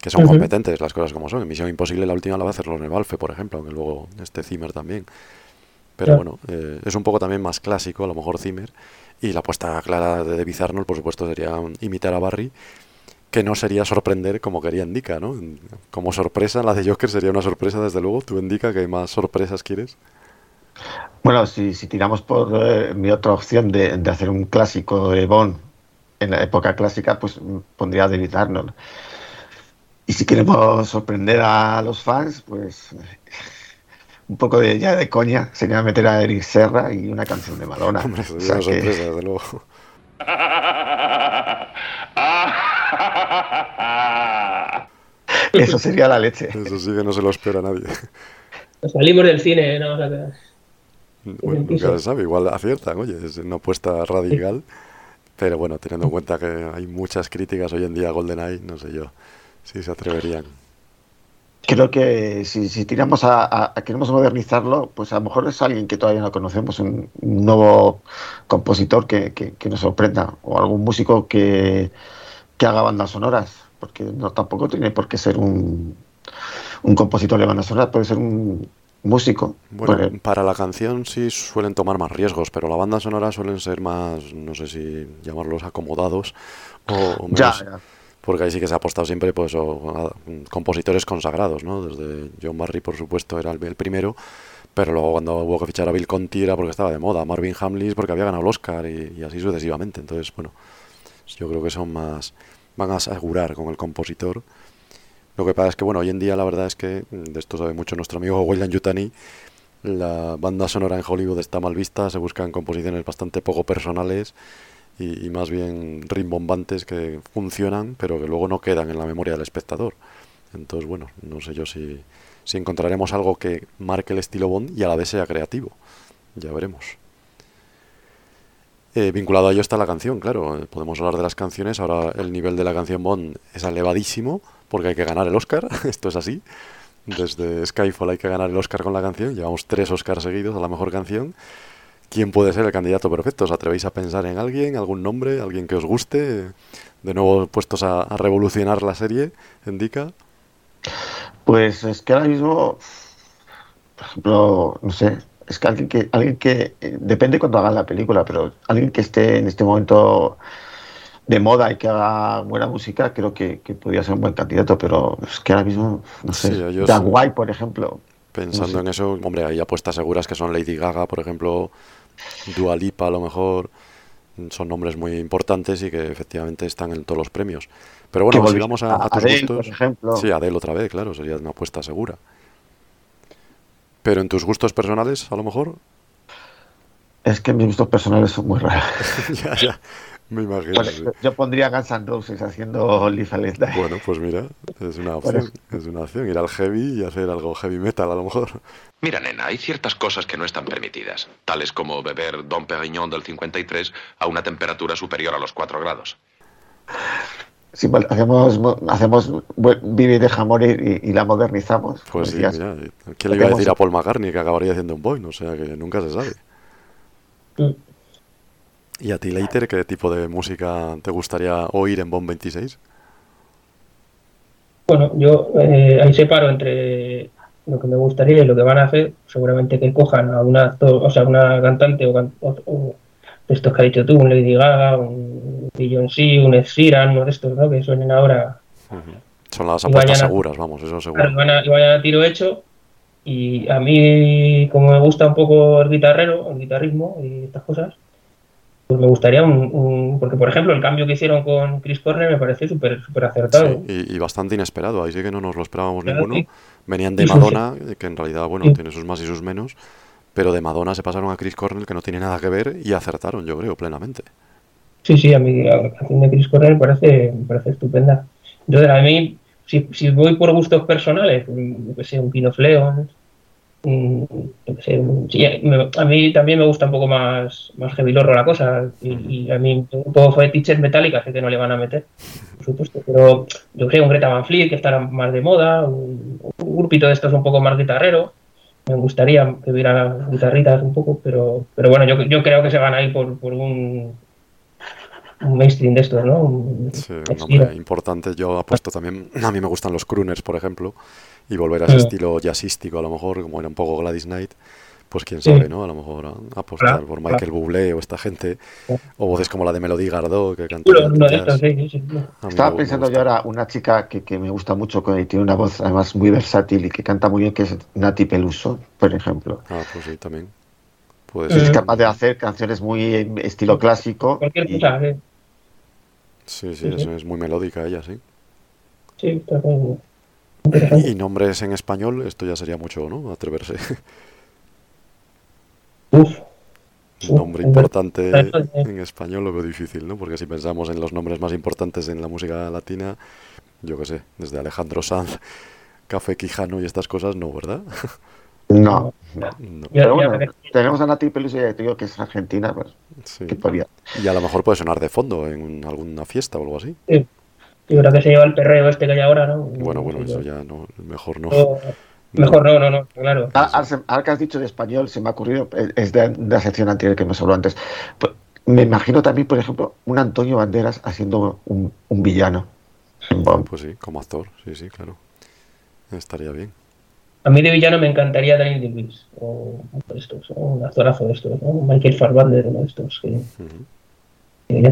que son competentes, las cosas como son. En Misión Imposible la última la va a hacer Lorne Balfe, por ejemplo, aunque luego este Zimmer también. Pero bueno, eh, es un poco también más clásico, a lo mejor Zimmer. Y la apuesta clara de David Arnold, por supuesto, sería imitar a Barry, que no sería sorprender como quería Indica, ¿no? Como sorpresa, la de Joker sería una sorpresa, desde luego. Tú Indica que más sorpresas quieres. Bueno, si, si tiramos por eh, mi otra opción de, de hacer un clásico de Bond en la época clásica, pues mm, pondría a David Arnold. Y si queremos sorprender a los fans, pues un poco de ya de coña sería meter a Eric Serra y una canción de Madonna. Hombre, O sería sea una que- sorpresa, desde luego. Eso sería la leche. Eso sí que no se lo espera nadie. salimos del cine, ¿no? Bueno, nunca se sabe, igual aciertan, oye, es una apuesta radical. Pero bueno, teniendo en cuenta que hay muchas críticas hoy en día a GoldenEye, no sé yo si se atreverían. Creo que si, si tiramos a, a- a queremos modernizarlo, pues a lo mejor es alguien que todavía no conocemos, un, un nuevo compositor que, que- que nos sorprenda, o algún músico que, que haga bandas sonoras, porque no tampoco tiene por qué ser un, un compositor de bandas sonoras, puede ser un músico. Bueno, Porque- para la canción sí suelen tomar más riesgos, pero la banda sonora suelen ser más, no sé si llamarlos acomodados o, o Ya, menos- ya. Porque ahí sí que se ha apostado siempre pues, o, a, compositores consagrados, ¿no? Desde John Barry, por supuesto, era el, el primero, pero luego cuando hubo que fichar a Bill Conti era porque estaba de moda, Marvin Hamlis porque había ganado el Oscar y, y así sucesivamente. Entonces, bueno, yo creo que son más, van a asegurar con el compositor. Lo que pasa es que, bueno, hoy en día la verdad es que, de esto sabe mucho nuestro amigo William Yutani, la banda sonora en Hollywood está mal vista, se buscan composiciones bastante poco personales y, y más bien rimbombantes que funcionan, pero que luego no quedan en la memoria del espectador. Entonces, bueno, no sé yo si, si encontraremos algo que marque el estilo Bond y a la vez sea creativo. Ya veremos. Eh, vinculado a ello está la canción, claro. eh, Podemos hablar de las canciones. Ahora el nivel de la canción Bond es elevadísimo porque hay que ganar el Oscar. Esto es así. Desde Skyfall hay que ganar el Oscar con la canción. Llevamos tres Oscars seguidos a la mejor canción. ¿Quién puede ser el candidato perfecto? ¿Os atrevéis a pensar en alguien, algún nombre, alguien que os guste? De nuevo puestos a, revolucionar la serie, indica. Pues es que ahora mismo, por ejemplo, no sé, es que alguien que, alguien que eh, depende cuando hagan la película, pero alguien que esté en este momento de moda y que haga buena música, creo que, que podría ser un buen candidato, pero es que ahora mismo, no sé, Sí, White, por ejemplo. Pensando No sé. en eso, hombre, hay apuestas seguras que son Lady Gaga, por ejemplo, Dua Lipa, a lo mejor. Son nombres muy importantes y que efectivamente están en todos los premios. Pero bueno, si vamos a, a tus Adele, gustos. por ejemplo. Sí, Adele otra vez, claro, sería una apuesta segura. Pero en tus gustos personales, a lo mejor. Es que mis gustos personales son muy raros. ya, ya, me imagino. Por sí. Yo pondría Guns N' Roses haciendo Live and Let Die. Bueno, pues mira, es una opción. Es una opción, ir al heavy y hacer algo heavy metal a lo mejor. Mira, nena, hay ciertas cosas que no están permitidas, tales como beber Dom Perignon del 53 a una temperatura superior a los 4 grados. Sí, hacemos, hacemos Vivi de jamón y, y, la modernizamos. Pues sí, mira, ¿quién le iba a decir a Paul McCartney que acabaría haciendo un Boyne? O sea, que nunca se sabe. ¿Y a ti, Leiter, qué tipo de música te gustaría oír en Bond 26? Bueno, yo eh, ahí separo entre lo que me gustaría y lo que van a hacer. Seguramente que cojan a una o sea, una cantante o, o, estos que ha dicho tú, un Lady Gaga, un Beyoncé, un Sheeran, uno de estos, ¿no? Que suenen ahora. Son las apuestas seguras, vamos, eso seguro. Claro, van a, y vayan a tiro hecho. Y a mí, como me gusta un poco el guitarrero, el guitarrismo y estas cosas, pues me gustaría un, porque por ejemplo el cambio que hicieron con Chris Corner me parece súper súper acertado. Sí, y, bastante inesperado ahí sí que no nos lo esperábamos ninguno. venían de Madonna que en realidad bueno tiene sus más y sus menos pero de Madonna se pasaron a Chris Cornell que no tiene nada que ver y acertaron yo creo plenamente. Sí sí a mí la canción de Chris Cornell me parece me parece estupenda. Entonces a mí si, si voy por gustos personales pues, que sé un Pino Leon Mm, a mí también me gusta un poco más, más heavy lorro la cosa y, a mí un poco fue Teacher Metallica sé que no le van a meter por supuesto pero yo creo un Greta Van Fleet que estará más de moda un, grupito de estos un poco más guitarrero me gustaría que hubiera guitarritas un poco pero pero bueno yo, yo creo que se van a ir por, por un un mainstream de estos, ¿no? sí, un nombre importante. Yo apuesto también, a mí me gustan los crooners, por ejemplo, y volver a ese estilo jazzístico a lo mejor, como era un poco Gladys Knight, pues quién sabe, ¿no? A lo mejor apostar por Michael Bublé o esta gente, o voces como la de Melody Gardot que canta. Estaba pensando yo ahora una chica que, que, me gusta mucho, que tiene una voz además muy versátil y que canta muy bien, que es Nati Peluso, por ejemplo. Ah, pues sí, también. Ser. Es capaz de hacer canciones muy estilo clásico. Cualquier cosa, Sí, sí, eso es muy melódica ella, sí. Sí, está muy y nombres en español, esto ya sería mucho, ¿no? Atreverse. Uf. Un nombre importante en español lo veo difícil, ¿no? Porque si pensamos en los nombres más importantes en la música latina, yo qué sé, desde Alejandro Sanz, Café Quijano y estas cosas, no, ¿verdad? No. Pero bueno, tenemos a Nati digo que es argentina, pues, sí. Y a lo mejor puede sonar de fondo en alguna fiesta o algo así. Sí. Yo creo que se lleva el perreo este que hay ahora, ¿no? Bueno, bueno, eso ya no, mejor no. mejor no, no, no, claro. Ah, ahora que has dicho de español, se me ha ocurrido, es de, la sección anterior que me habló antes. Pues, me imagino también, por ejemplo, un Antonio Banderas haciendo un, un villano. Pues sí, como actor, sí, sí, claro. Estaría bien. A mí de villano me encantaría Daniel Day-Lewis, o, estos, un actorazo de estos, ¿no? Michael Fassbender, uno de estos, que,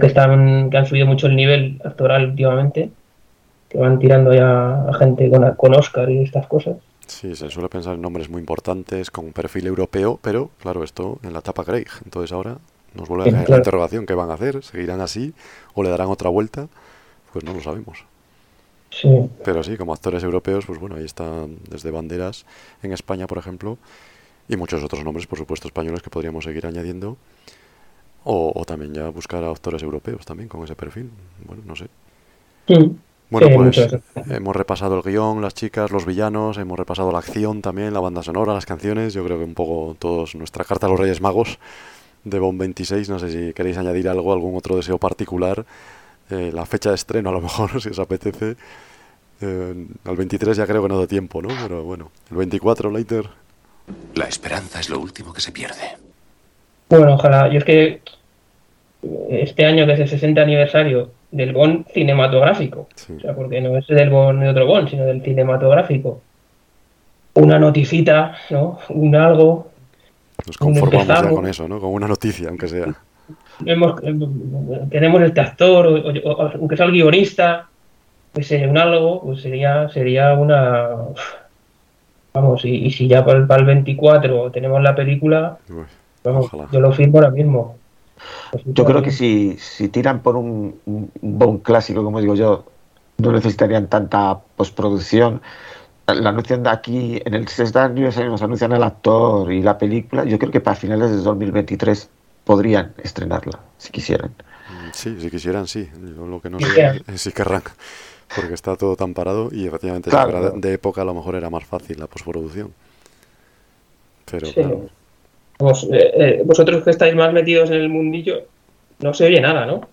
que están que han subido mucho el nivel actoral últimamente, que van tirando ya a gente con, con Oscar y estas cosas. Sí, se suele pensar en nombres muy importantes con un perfil europeo, pero claro, esto en la etapa Craig. Entonces ahora nos vuelve a caer la interrogación, ¿qué van a hacer? ¿Seguirán así o le darán otra vuelta? Pues no lo sabemos. Sí. Pero sí, como actores europeos, pues bueno, ahí están desde banderas en España, por ejemplo, y muchos otros nombres, por supuesto, españoles que podríamos seguir añadiendo. O, también ya buscar a actores europeos también con ese perfil. Bueno, no sé. Bueno, pues hemos repasado el guion, las chicas, los villanos, hemos repasado la acción también, la banda sonora, las canciones. Yo creo que un poco todos nuestra carta a los Reyes Magos de Bond 26. No sé si queréis añadir algo, algún otro deseo particular. Eh, la fecha de estreno, a lo mejor, si os apetece. Eh, al 23 ya creo que no da tiempo, ¿no? Pero bueno, el 24, later. La esperanza es lo último que se pierde. Bueno, ojalá. Yo es que este año que es el 60 aniversario del Bond cinematográfico, o sea, porque no es del Bond de otro Bond, sino del cinematográfico, una noticita, ¿no? Un algo. Nos conformamos ya con eso, ¿no? Con una noticia, aunque sea. Hemos, tenemos este actor, aunque sea el guionista, pues un algo, pues sería, sería una. Vamos, y, si ya para el, 24 tenemos la película, vamos, yo lo firmo ahora mismo. Yo creo que si, si tiran por un, un clásico, como digo yo, no necesitarían tanta postproducción. La anuncian de aquí, en el 60 aniversario nos anuncian el actor y la película. Yo creo que para finales de 2023 podrían estrenarla, si quisieran. Mm, sí, si quisieran, sí. lo que no sé es si querrán, porque está todo tan parado y efectivamente de época a lo mejor era más fácil la postproducción. Pero claro. Eh, eh, vosotros que estáis más metidos en el mundillo, no se oye nada, ¿no?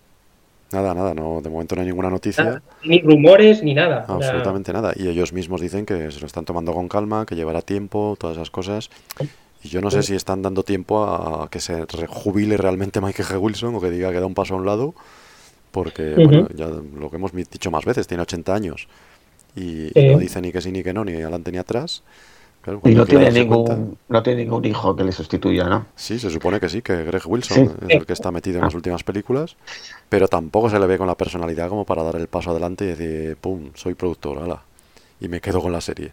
Nada, nada, no, de momento no hay ninguna noticia. Nada, ni rumores ni nada. Absolutamente nada. Y ellos mismos dicen que se lo están tomando con calma, que llevará tiempo, todas esas cosas. Y yo no sé si están dando tiempo a que se jubile realmente Michael G. Wilson o que diga que da un paso a un lado, porque bueno, ya lo que hemos dicho más veces, tiene 80 años y, y no dice ni que sí ni que no, ni adelante ni atrás. Claro, Y no tiene, cuenta- ningún, no tiene ningún hijo que le sustituya, ¿no? Sí, se supone que sí, que Greg Wilson Sí. es el que está metido en las últimas películas, pero tampoco se le ve con la personalidad como para dar el paso adelante y decir, pum, soy productor, ala, y me quedo con la serie.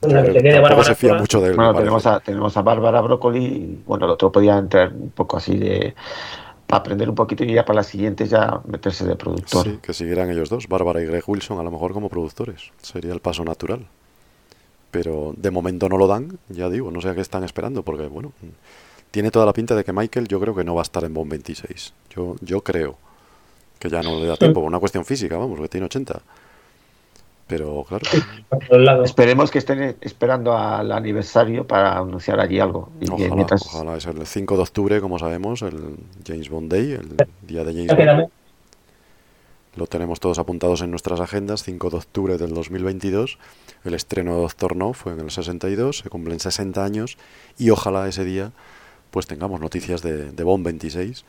Que tampoco Bárbara se fía mucho de él. Bueno, tenemos a, tenemos a Bárbara Broccoli y bueno, el otro podía entrar un poco así de para aprender un poquito y ya para las siguientes ya meterse de productor. Sí, que siguieran ellos dos, Bárbara y Greg Wilson, a lo mejor como productores. Sería el paso natural. Pero de momento no lo dan, ya digo, no sé a qué están esperando, porque bueno, tiene toda la pinta de que Michael yo creo que no va a estar en Bond 26. Yo, yo creo que ya no le da tiempo, por una cuestión física, vamos, que tiene 80. Pero claro, Esperemos que estén esperando al aniversario para anunciar allí algo. Y ojalá, mientras- ojalá es el 5 de octubre, como sabemos, el James Bond Day, el día de James Bond. Lo tenemos todos apuntados en nuestras agendas, 5 de octubre del 2022. El estreno de Doctor No fue en el 62, se cumplen 60 años y ojalá ese día pues tengamos noticias de, de Bond 26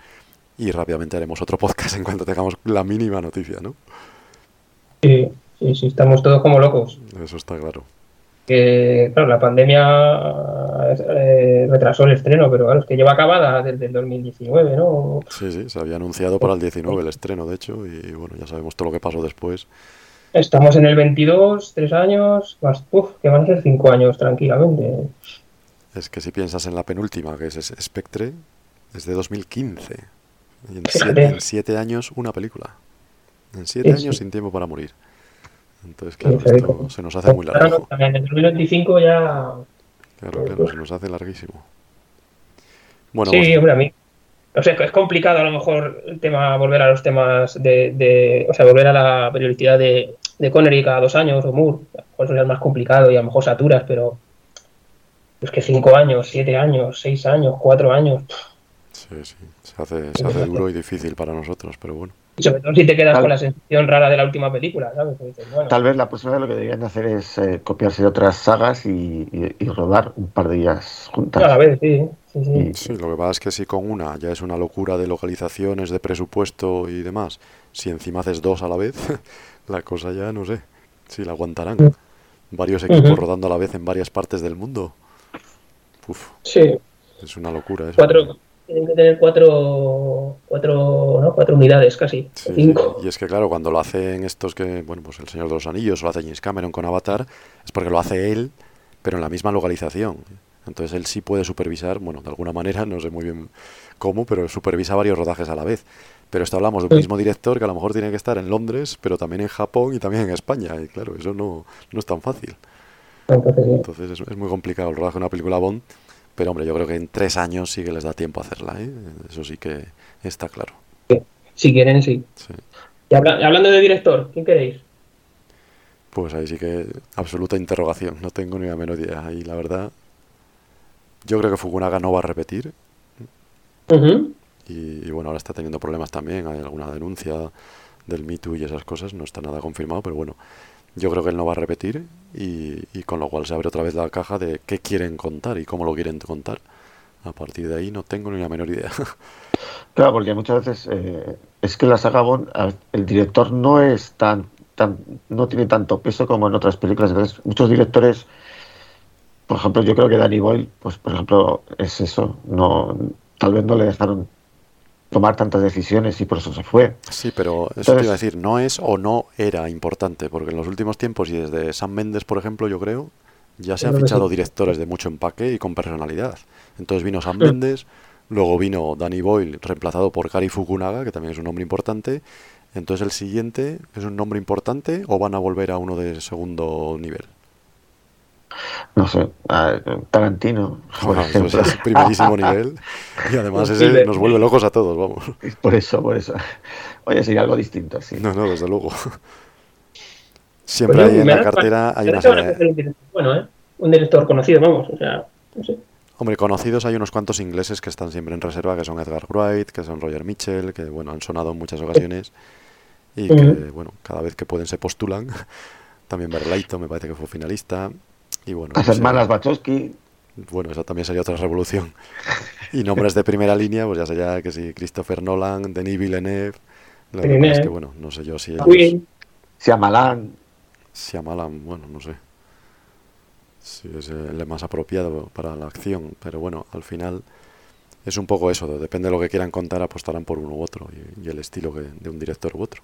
y rápidamente haremos otro podcast en cuanto tengamos la mínima noticia, ¿no? Sí, sí, sí, estamos todos como locos. Eso está claro. Que, claro, la pandemia eh, retrasó el estreno, pero claro, es que lleva acabada desde el 2019, ¿no? Sí, sí, se había anunciado para el 19 el estreno, de hecho, y bueno, ya sabemos todo lo que pasó después. Estamos en el 22, tres años, más, uf, que van a ser cinco años tranquilamente. Es que si piensas en la penúltima, que es Spectre, es de 2015. Y en siete, en siete años una película. En siete Sí, años sí. sin tiempo para morir. Entonces, claro, Sí, esto se nos hace muy largo. no, En el 2025 ya. Claro, claro, se nos hace larguísimo. Bueno, sí, pues, hombre, a mí. O sea, es complicado a lo mejor el tema, volver a los temas de. de- o sea, volver a la periodicidad de, de Connery cada dos años o Moore. A lo mejor sería más complicado y a lo mejor saturas, pero. Es que cinco años, siete años, seis años, cuatro años. sí, sí, se hace, se hace duro y difícil para nosotros, pero bueno. Y sobre todo si te quedas Tal- con la sensación rara de la última película, ¿sabes? Porque dices, bueno, Tal vez la próxima vez lo que deberían hacer es eh, copiarse de otras sagas y, y- y rodar un par de ellas juntas. a la vez, sí. sí, sí. Sí, lo que pasa es que si con una ya es una locura de localizaciones, de presupuesto y demás, si encima haces dos a la vez, la cosa ya no sé si la aguantarán. Varios equipos rodando a la vez en varias partes del mundo. Uf, Sí. es una locura eso. Cuatro. Tienen que tener cuatro. Cuatro, ¿no? cuatro unidades casi. Sí, sí. cinco. Y es que claro, cuando lo hacen estos que, bueno, pues el Señor de los Anillos o lo hace James Cameron con Avatar, es porque lo hace él, pero en la misma localización. Entonces él sí puede supervisar, bueno, de alguna manera, no sé muy bien cómo, pero supervisa varios rodajes a la vez. Pero esto hablamos de un mismo director que a lo mejor tiene que estar en Londres, pero también en Japón y también en España. Y claro, eso no, no es tan fácil. Entonces es, es muy complicado el rodaje de una película Bond, pero hombre, yo creo que en tres años sí que les da tiempo a hacerla, ¿eh? Eso sí que está claro. Si quieren, sí. Sí. Y habla- hablando de director, ¿quién queréis? Pues ahí sí que absoluta interrogación, no tengo ni la menor idea. Y la verdad, yo creo que Fukunaga no va a repetir. Y, y bueno, ahora está teniendo problemas también, hay alguna denuncia del Me Too y esas cosas, no está nada confirmado, pero bueno, yo creo que él no va a repetir y, con lo cual se abre otra vez la caja de qué quieren contar y cómo lo quieren contar. A partir de ahí no tengo ni la menor idea. Claro, porque muchas veces eh, es que la saga Bond, el director no es tan, tan, no tiene tanto peso como en otras películas. Entonces, muchos directores, por ejemplo, yo creo que Danny Boyle, pues por ejemplo, es eso, no, tal vez no le dejaron tomar tantas decisiones y por eso se fue. Sí, pero eso te iba a decir, no es o no era importante, porque en los últimos tiempos y desde Sam Mendes, por ejemplo, yo creo, ya se han fichado directores de mucho empaque y con personalidad. Entonces vino Sam Sí. Mendes, luego vino Danny Boyle, reemplazado por Gary Fukunaga, que también es un nombre importante. Entonces el siguiente es un nombre importante o van a volver a uno de segundo nivel. No sé, a- Tarantino, por Bueno, eso ejemplo. es primerísimo nivel y además ese nos vuelve locos a todos, vamos. Por eso, por eso. Oye, sería algo distinto, sí. No, no, desde luego. Siempre Oye, hay en la cartera hay una serie. un director bueno, ¿eh? Un director conocido, vamos. O sea, no sé. Hombre, conocidos hay unos cuantos ingleses que están siempre en reserva, que son Edgar Wright, que son Roger Mitchell, que bueno, han sonado en muchas ocasiones y que bueno, cada vez que pueden se postulan. También Berlaito me parece que fue finalista. Y bueno, Las no sé, hermanas Wachowski. bueno, esa también sería otra revolución. Y nombres de primera línea, pues ya sería que si Christopher Nolan, Denis Villeneuve. La Villeneuve. es que bueno, no sé yo si ellos... Queen. Shyamalan. Shyamalan, bueno, no sé. Si es el más apropiado para la acción, pero bueno, al final es un poco eso, depende de lo que quieran contar, apostarán por uno u otro y, y el estilo que- de un director u otro.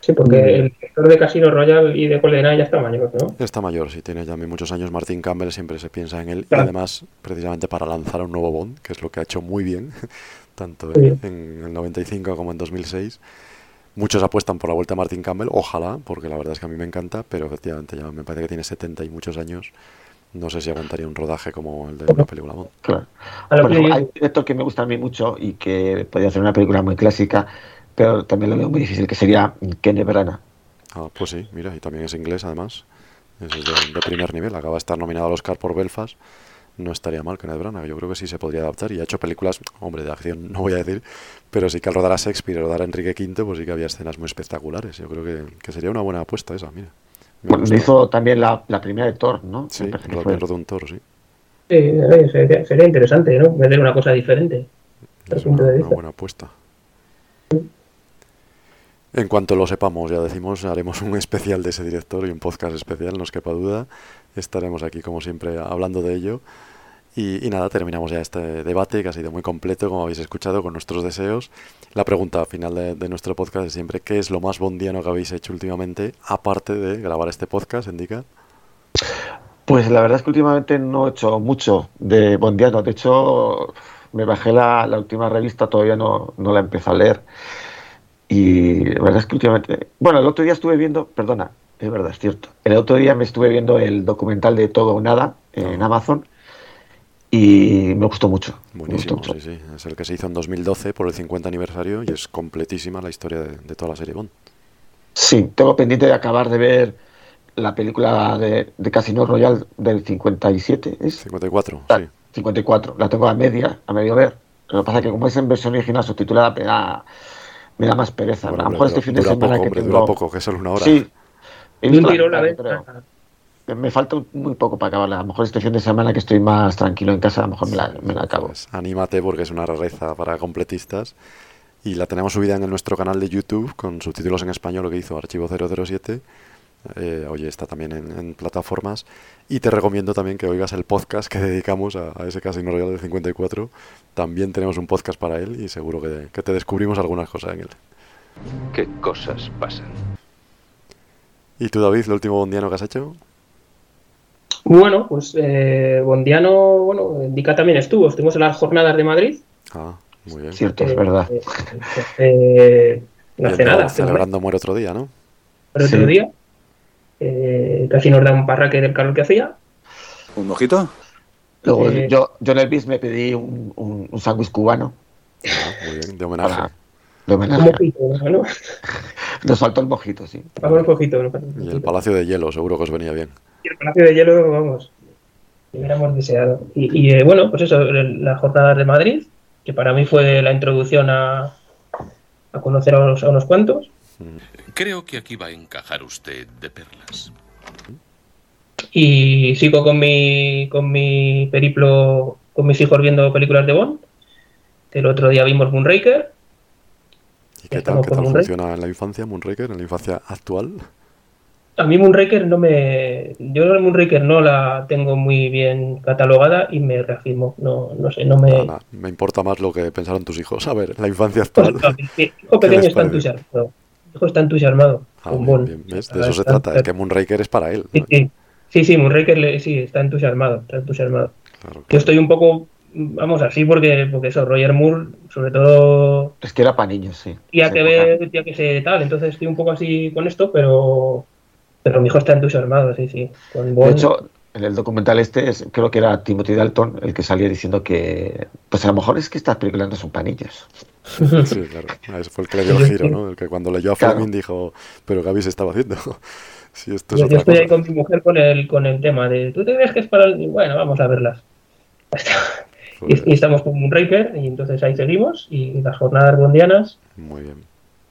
Sí, porque el director de Casino Royale y de GoldenEye ya está mayor, ¿no? Está mayor, si tiene ya muchos años, Martin Campbell siempre se piensa en él y además precisamente para lanzar un nuevo Bond, que es lo que ha hecho muy bien, tanto Sí. en, en el 95 como en 2006. Muchos apuestan por la vuelta a Martin Campbell, ojalá, porque la verdad es que a mí me encanta, pero efectivamente ya me parece que tiene 70 y muchos años. No sé si aguantaría un rodaje como el de una película Bond. Claro. Por ejemplo, hay un director que me gusta a mí mucho y que podría hacer una película muy clásica, pero también lo veo muy difícil, que sería Kenneth Branagh. Ah, pues sí, mira, y también es inglés además. Es de, de primer nivel, acaba de estar nominado al Oscar por Belfast. No estaría mal Kenneth Branagh, yo creo que sí se podría adaptar. Y ha hecho películas, hombre, de acción no voy a decir, pero sí que al rodar a Shakespeare y rodar a Enrique V, pues sí que había escenas muy espectaculares. Yo creo que, que sería una buena apuesta esa, mira. Bueno, hizo también la, la primera de Thor, ¿no? Sí, fue. rodó un toro, sí. Sí, sería, sería interesante, ¿no? Vender una cosa diferente. Es una, una buena apuesta. En cuanto lo sepamos, ya decimos, haremos un especial de ese director y un podcast especial, no os quepa duda. Estaremos aquí, como siempre, hablando de ello. Y, nada, terminamos ya este debate que ha sido muy completo, como habéis escuchado, con nuestros deseos. La pregunta final de, nuestro podcast es siempre, ¿qué es lo más bondiano que habéis hecho últimamente, aparte de grabar este podcast, Indica? Pues la verdad es que últimamente no he hecho mucho de Bondiano. De hecho, me bajé la, la última revista, todavía no, no la empecé a leer. Y la verdad es que últimamente. Bueno, el otro día estuve viendo, perdona, es verdad, es cierto. El otro día me estuve viendo el documental de Todo o Nada en Amazon y me gustó mucho. me gustó Buenísimo, mucho. sí, sí. Es el que se hizo en 2012 por el 50 aniversario y es completísima la historia de, de toda la serie Bond. Sí, tengo pendiente de acabar de ver la película de, de Casino Royale del 57, ¿es? 54, Ah, sí. 54, la tengo a media, a medio ver. Lo que pasa es que como es en versión original subtitulada, me da, más pereza. Bueno, a lo mejor este fin de semana poco, que hombre, tengo... dura poco, que es solo una hora. Sí. He Un visto la tirón la vez. Me- falta un- muy poco para acabarla. A lo mejor este fin de semana que estoy más tranquilo en casa, a lo mejor me la, me la acabo. Pues anímate porque es una rareza para completistas. Y la tenemos subida en nuestro canal de YouTube con subtítulos en español, lo que hizo Archivo 007. Eh, oye, está también en, en plataformas. Y te recomiendo también que oigas el podcast que dedicamos a, a ese Casino Royal del 54. También tenemos un podcast para él y seguro que, que te descubrimos algunas cosas en él. ¿Qué cosas pasan? ¿Y tú, David, lo último bondiano que has hecho? Bueno, pues eh, Bondiano, bueno, Indica también estuvo. Estuvimos en las jornadas de Madrid. Ah, muy bien. Cierto, es Eh, verdad. eh, eh, no hace nada. mes, celebrando Muere otro día, ¿no? el otro Sí. día. Eh, casi nos da un parraque del calor que hacía. ¿Un mojito? Luego Eh, yo, yo en el bis me pedí un, un, un sándwich cubano Ah, muy bien, de homenaje. para, de Un homenaje. mojito, ¿no? Nos faltó el mojito, sí. Vamos un ¿no? Y el Palacio de Hielo, seguro que os venía bien. Y el Palacio de Hielo, vamos, que hubiéramos deseado. Y, y, eh, bueno, pues eso, el- las jornadas de Madrid, que para mí fue la introducción a, a conocer a unos, a unos cuantos. Creo que aquí va a encajar usted de perlas. Y sigo con mi, con mi periplo con mis hijos viendo películas de Bond. El otro día vimos Moonraker. ¿Y qué tal, qué tal funciona en la infancia Moonraker, en la infancia actual? A mí Moonraker no me... Yo el Moonraker no la tengo muy bien catalogada y me reafirmo. No, no sé, no me... Me importa más lo que pensaron tus hijos. A ver, la infancia actual. Pues, mi hijo ¿Qué pequeño está entusiasmado. Mi hijo está entusiasmado Ah, con bien, Bond. bien, ¿ves? De eso se trata, es que Moonraker es para él. Sí, sí, sí, sí, Moonraker le- sí, está entusiasmado, está entusiasmado. Claro, Yo estoy un poco, vamos, así porque, porque eso, Roger Moore, sobre todo, Es que era para niños, sí. tía que ver, tía que sé tal, entonces estoy un poco así con esto, pero, pero mi hijo está entusiasmado, sí, sí. Con De hecho, en el documental este, es- creo que era Timothy Dalton el que salía diciendo que, pues a lo mejor es que estas películas no son para niños. Sí, claro. Ah, Ese fue el que le dio el giro, ¿no? El que cuando leyó a. Fleming dijo, ¿pero qué habéis estado haciendo? Sí, esto es yo, estoy ahí con mi mujer con el, con el tema de, ¿tú te crees que es para el...? Bueno, vamos a verlas. Y, y estamos con un Raper y entonces ahí seguimos y las jornadas bondianas. Muy bien.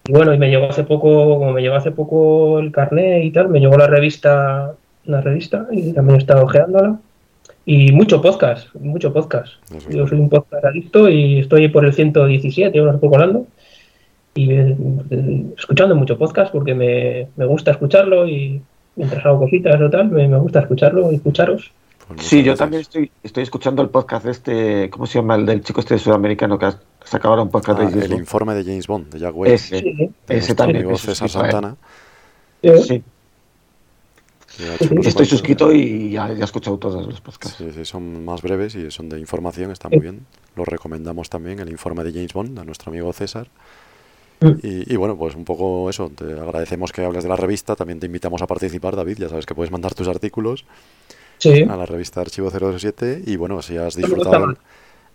Y bueno, y me llegó hace poco, como me llegó hace poco el carnet y tal, me llegó la revista, la revista y también he estado ojeándola. Y mucho podcast, mucho podcast. Yo soy un podcast adicto y estoy por el 117, ahora estoy colando. Y eh, eh, escuchando mucho podcast porque me, me gusta escucharlo y mientras hago cositas o tal, me, me gusta escucharlo y escucharos. Sí, yo también estoy, estoy escuchando el podcast de este, ¿cómo se llama? El del chico este sudamericano que ha sacado ahora un podcast Ah, de James el Bond. informe de James Bond, de Jack Wade. Ese, de ese nuestro también. amigo César él. Santana. Sí. hecho unos Estoy suscrito y ya, ya he escuchado todos los podcasts. Sí, sí, son más breves y son de información, está muy bien. Lo recomendamos también, el informe de James Bond, a nuestro amigo César. Y, y bueno, pues un poco eso, te agradecemos que hables de la revista, también te invitamos a participar, David, ya sabes que puedes mandar tus artículos Sí. a la revista Archivo 007 y bueno, si has disfrutado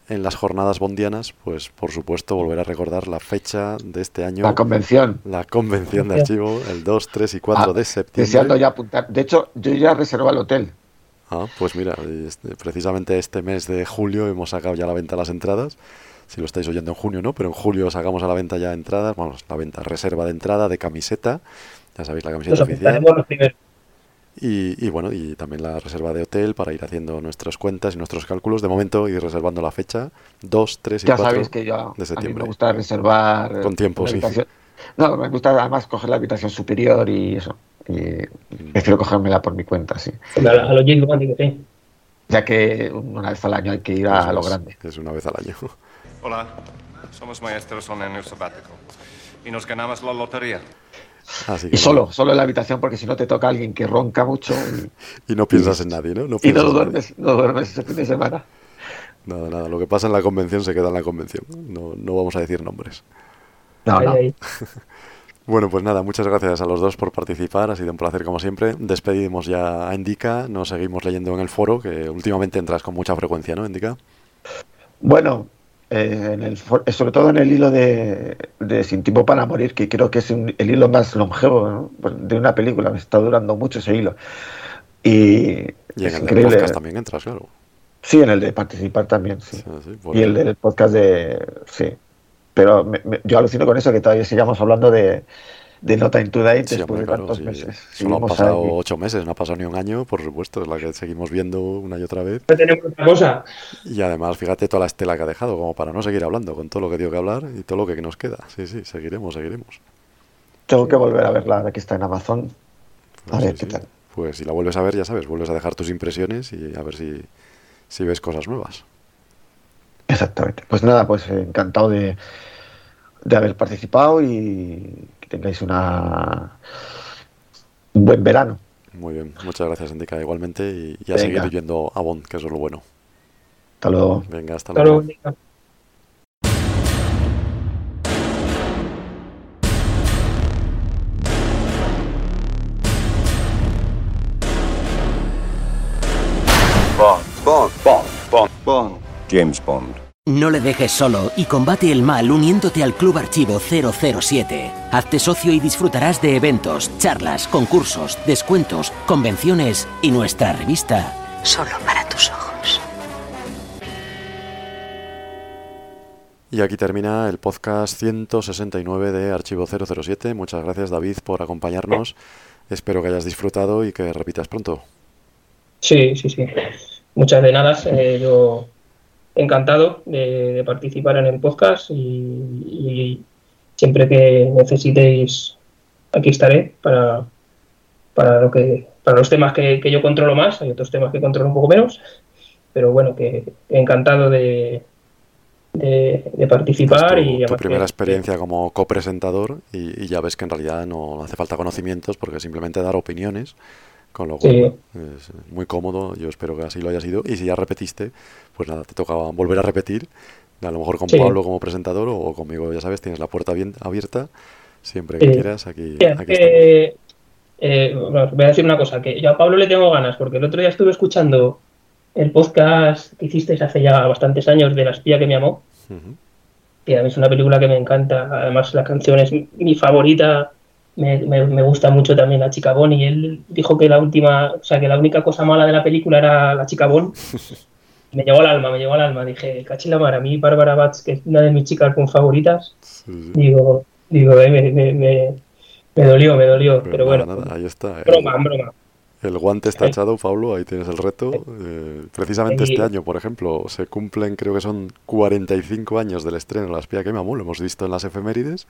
en, las jornadas bondianas, pues por supuesto volver a recordar la fecha de este año. La convención. La convención de archivo, el 2, 3 y 4 Ah, de septiembre. Deseando ya apuntar. De hecho, yo ya reservé el hotel. Ah, pues mira, este- precisamente este mes de julio hemos sacado ya a la venta las entradas. Si lo estáis oyendo en junio, no, pero en julio sacamos a la venta ya entradas, vamos, la venta, reserva de entrada de camiseta, ya sabéis, la camiseta Nos oficial. los primeros. Y, y bueno, y también la reserva de hotel para ir haciendo nuestras cuentas y nuestros cálculos. De momento, ir reservando la fecha 2, 3 y Ya 4 sabéis que yo, de a mí septiembre. me gusta reservar. eh, Con tiempo, sí. No, me gusta además coger la habitación superior y eso. Y prefiero cogérmela por mi cuenta, sí. A, a los sí. Ya que una vez al año hay que ir a Eso lo grande. Es una vez al año. Hola, somos maestros en año sabático. Y nos ganamos la lotería. Así que Y solo, solo en la habitación, porque si no te toca alguien que ronca mucho y, Y no piensas en nadie, ¿no? No y no duermes, no duermes ese fin de semana. Nada, nada. Lo que pasa en la convención se queda en la convención. No, no vamos a decir nombres. No, Ahí, no. ahí. Bueno, pues nada, muchas gracias a los dos por participar, ha sido un placer como siempre. Despedimos ya a Indica, nos seguimos leyendo en el foro, que últimamente entras con mucha frecuencia, ¿no, Indica? Bueno, eh, en el, sobre todo en el hilo de, de Sin tiempo para morir, que creo que es un- el hilo más longevo ¿no? Pues de una película, me está durando mucho ese hilo. Y, Y en el podcast también entras, claro. Sí, en el de participar también, sí. Sí, sí, por- Y el del podcast de... Sí. Pero me- me- yo alucino con eso, que todavía sigamos hablando de, de Nota in Today Sí, después hombre, de claro, tantos sí. meses. Solo han pasado ahí. ocho meses, no ha pasado ni un año, por supuesto, es la que seguimos viendo una y otra vez. No cosa. Y además, fíjate toda la estela que ha dejado, como para no seguir hablando con todo lo que tengo que hablar y todo lo que nos queda. Sí, sí, seguiremos, seguiremos. Tengo que volver a verla ahora que está en Amazon. A Pues ver sí, qué sí. tal. Pues si la vuelves a ver, ya sabes, vuelves a dejar tus impresiones y a ver si, si ves cosas nuevas. Exactamente. Pues nada, pues encantado de, de haber participado y tengáis una un buen verano. Muy bien, muchas gracias, Indica, igualmente, y, y a seguir viendo a Bond, que eso es lo bueno. Hasta luego. Venga, hasta, Hasta luego. luego. Bond, Bond, Bond, Bond, Bond. James Bond. No le dejes solo y combate el mal uniéndote al Club Archivo 007. Hazte socio y disfrutarás de eventos, charlas, concursos, descuentos, convenciones y nuestra revista. Solo para tus ojos. Y aquí termina el podcast 169 de Archivo 007. Muchas gracias, David, por acompañarnos. Espero que hayas disfrutado y que repitas pronto. Sí, sí, sí. Muchas de nada. eh, yo encantado de, de participar en el podcast y, y siempre que necesitéis aquí estaré para, para lo que para los temas que, que yo controlo más. Hay otros temas que controlo un poco menos, pero bueno, que encantado de, de, de participar tu, y tu primera que- experiencia como copresentador y, y ya ves que en realidad no hace falta conocimientos porque simplemente dar opiniones, con lo cual Sí. bueno, es muy cómodo, yo espero que así lo haya sido y si ya repetiste, pues nada, te toca volver a repetir, a lo mejor con Sí. Pablo como presentador o conmigo, ya sabes, tienes la puerta bien abierta, siempre que quieras, aquí, aquí eh, bueno, voy a decir una cosa, que yo a Pablo le tengo ganas, porque el otro día estuve escuchando el podcast que hicisteis hace ya bastantes años de La espía que me amó, que a mí es una película que me encanta, además la canción es mi- mi favorita me, me, me gusta mucho también la chica Bond y él dijo que la última, o sea, que la única cosa mala de la película era la chica Bond. me llegó al alma, me llegó al alma. Dije, cachila mar, a mí Bárbara Batz, que es una de mis chicas con favoritas, digo, digo, eh, me, me, me, me dolió, me dolió, pero, pero bueno. Nada, ahí está. Broma, broma. El guante está echado, Pablo, ahí tienes el reto. Eh, precisamente este año, por ejemplo, se cumplen, creo que son 45 años del estreno de La espía que me amó, lo hemos visto en las efemérides.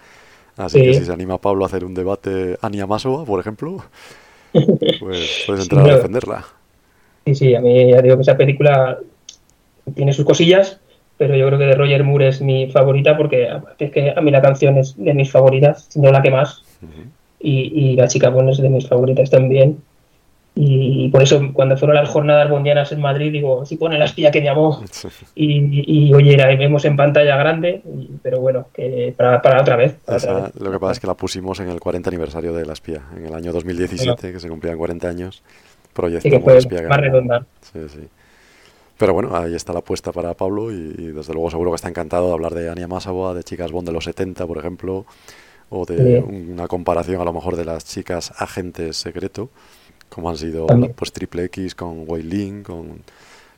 Así sí. que si se anima Pablo a hacer un debate Ania Masova, por ejemplo, pues puedes entrar sí, a defenderla. Sí, sí, a mí ya digo que esa película tiene sus cosillas, pero yo creo que de Roger Moore es mi favorita porque es que a mí la canción es de mis favoritas, no la que más. Uh -huh. y, y, La chica buena es de mis favoritas también. Y por eso cuando fueron las jornadas mundianas en Madrid digo, si pone la espía que llamó y, y oye, la vemos en pantalla grande, pero bueno, que para, para otra vez. Para Esa, otra vez. Lo que pasa es que la pusimos en el 40 aniversario de la espía, en el año 2017, bueno. que se cumplían 40 años, proyectamos sí, que fue la espía más redonda. Sí, sí. Pero bueno, ahí está la apuesta para Pablo y, y, desde luego seguro que está encantado de hablar de Ania Masawa, de Chicas Bond de los 70, por ejemplo, o de sí. una comparación a lo mejor de las chicas agentes secreto como han sido pues Triple X con Wei Ling, con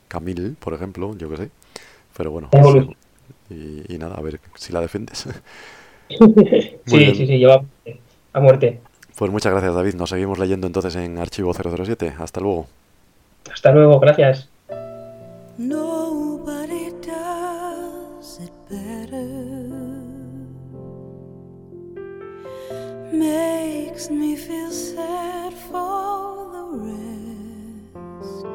Camille, por ejemplo, yo que sé. Pero bueno, sí. y, y, nada, a ver si la defiendes. sí, sí, sí, lleva a muerte. Pues muchas gracias, David. Nos seguimos leyendo entonces en Archivo 007. Hasta luego. Hasta luego, gracias. Nobody does it better. Makes me feel sad for the rest.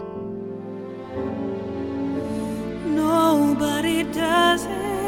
Nobody does it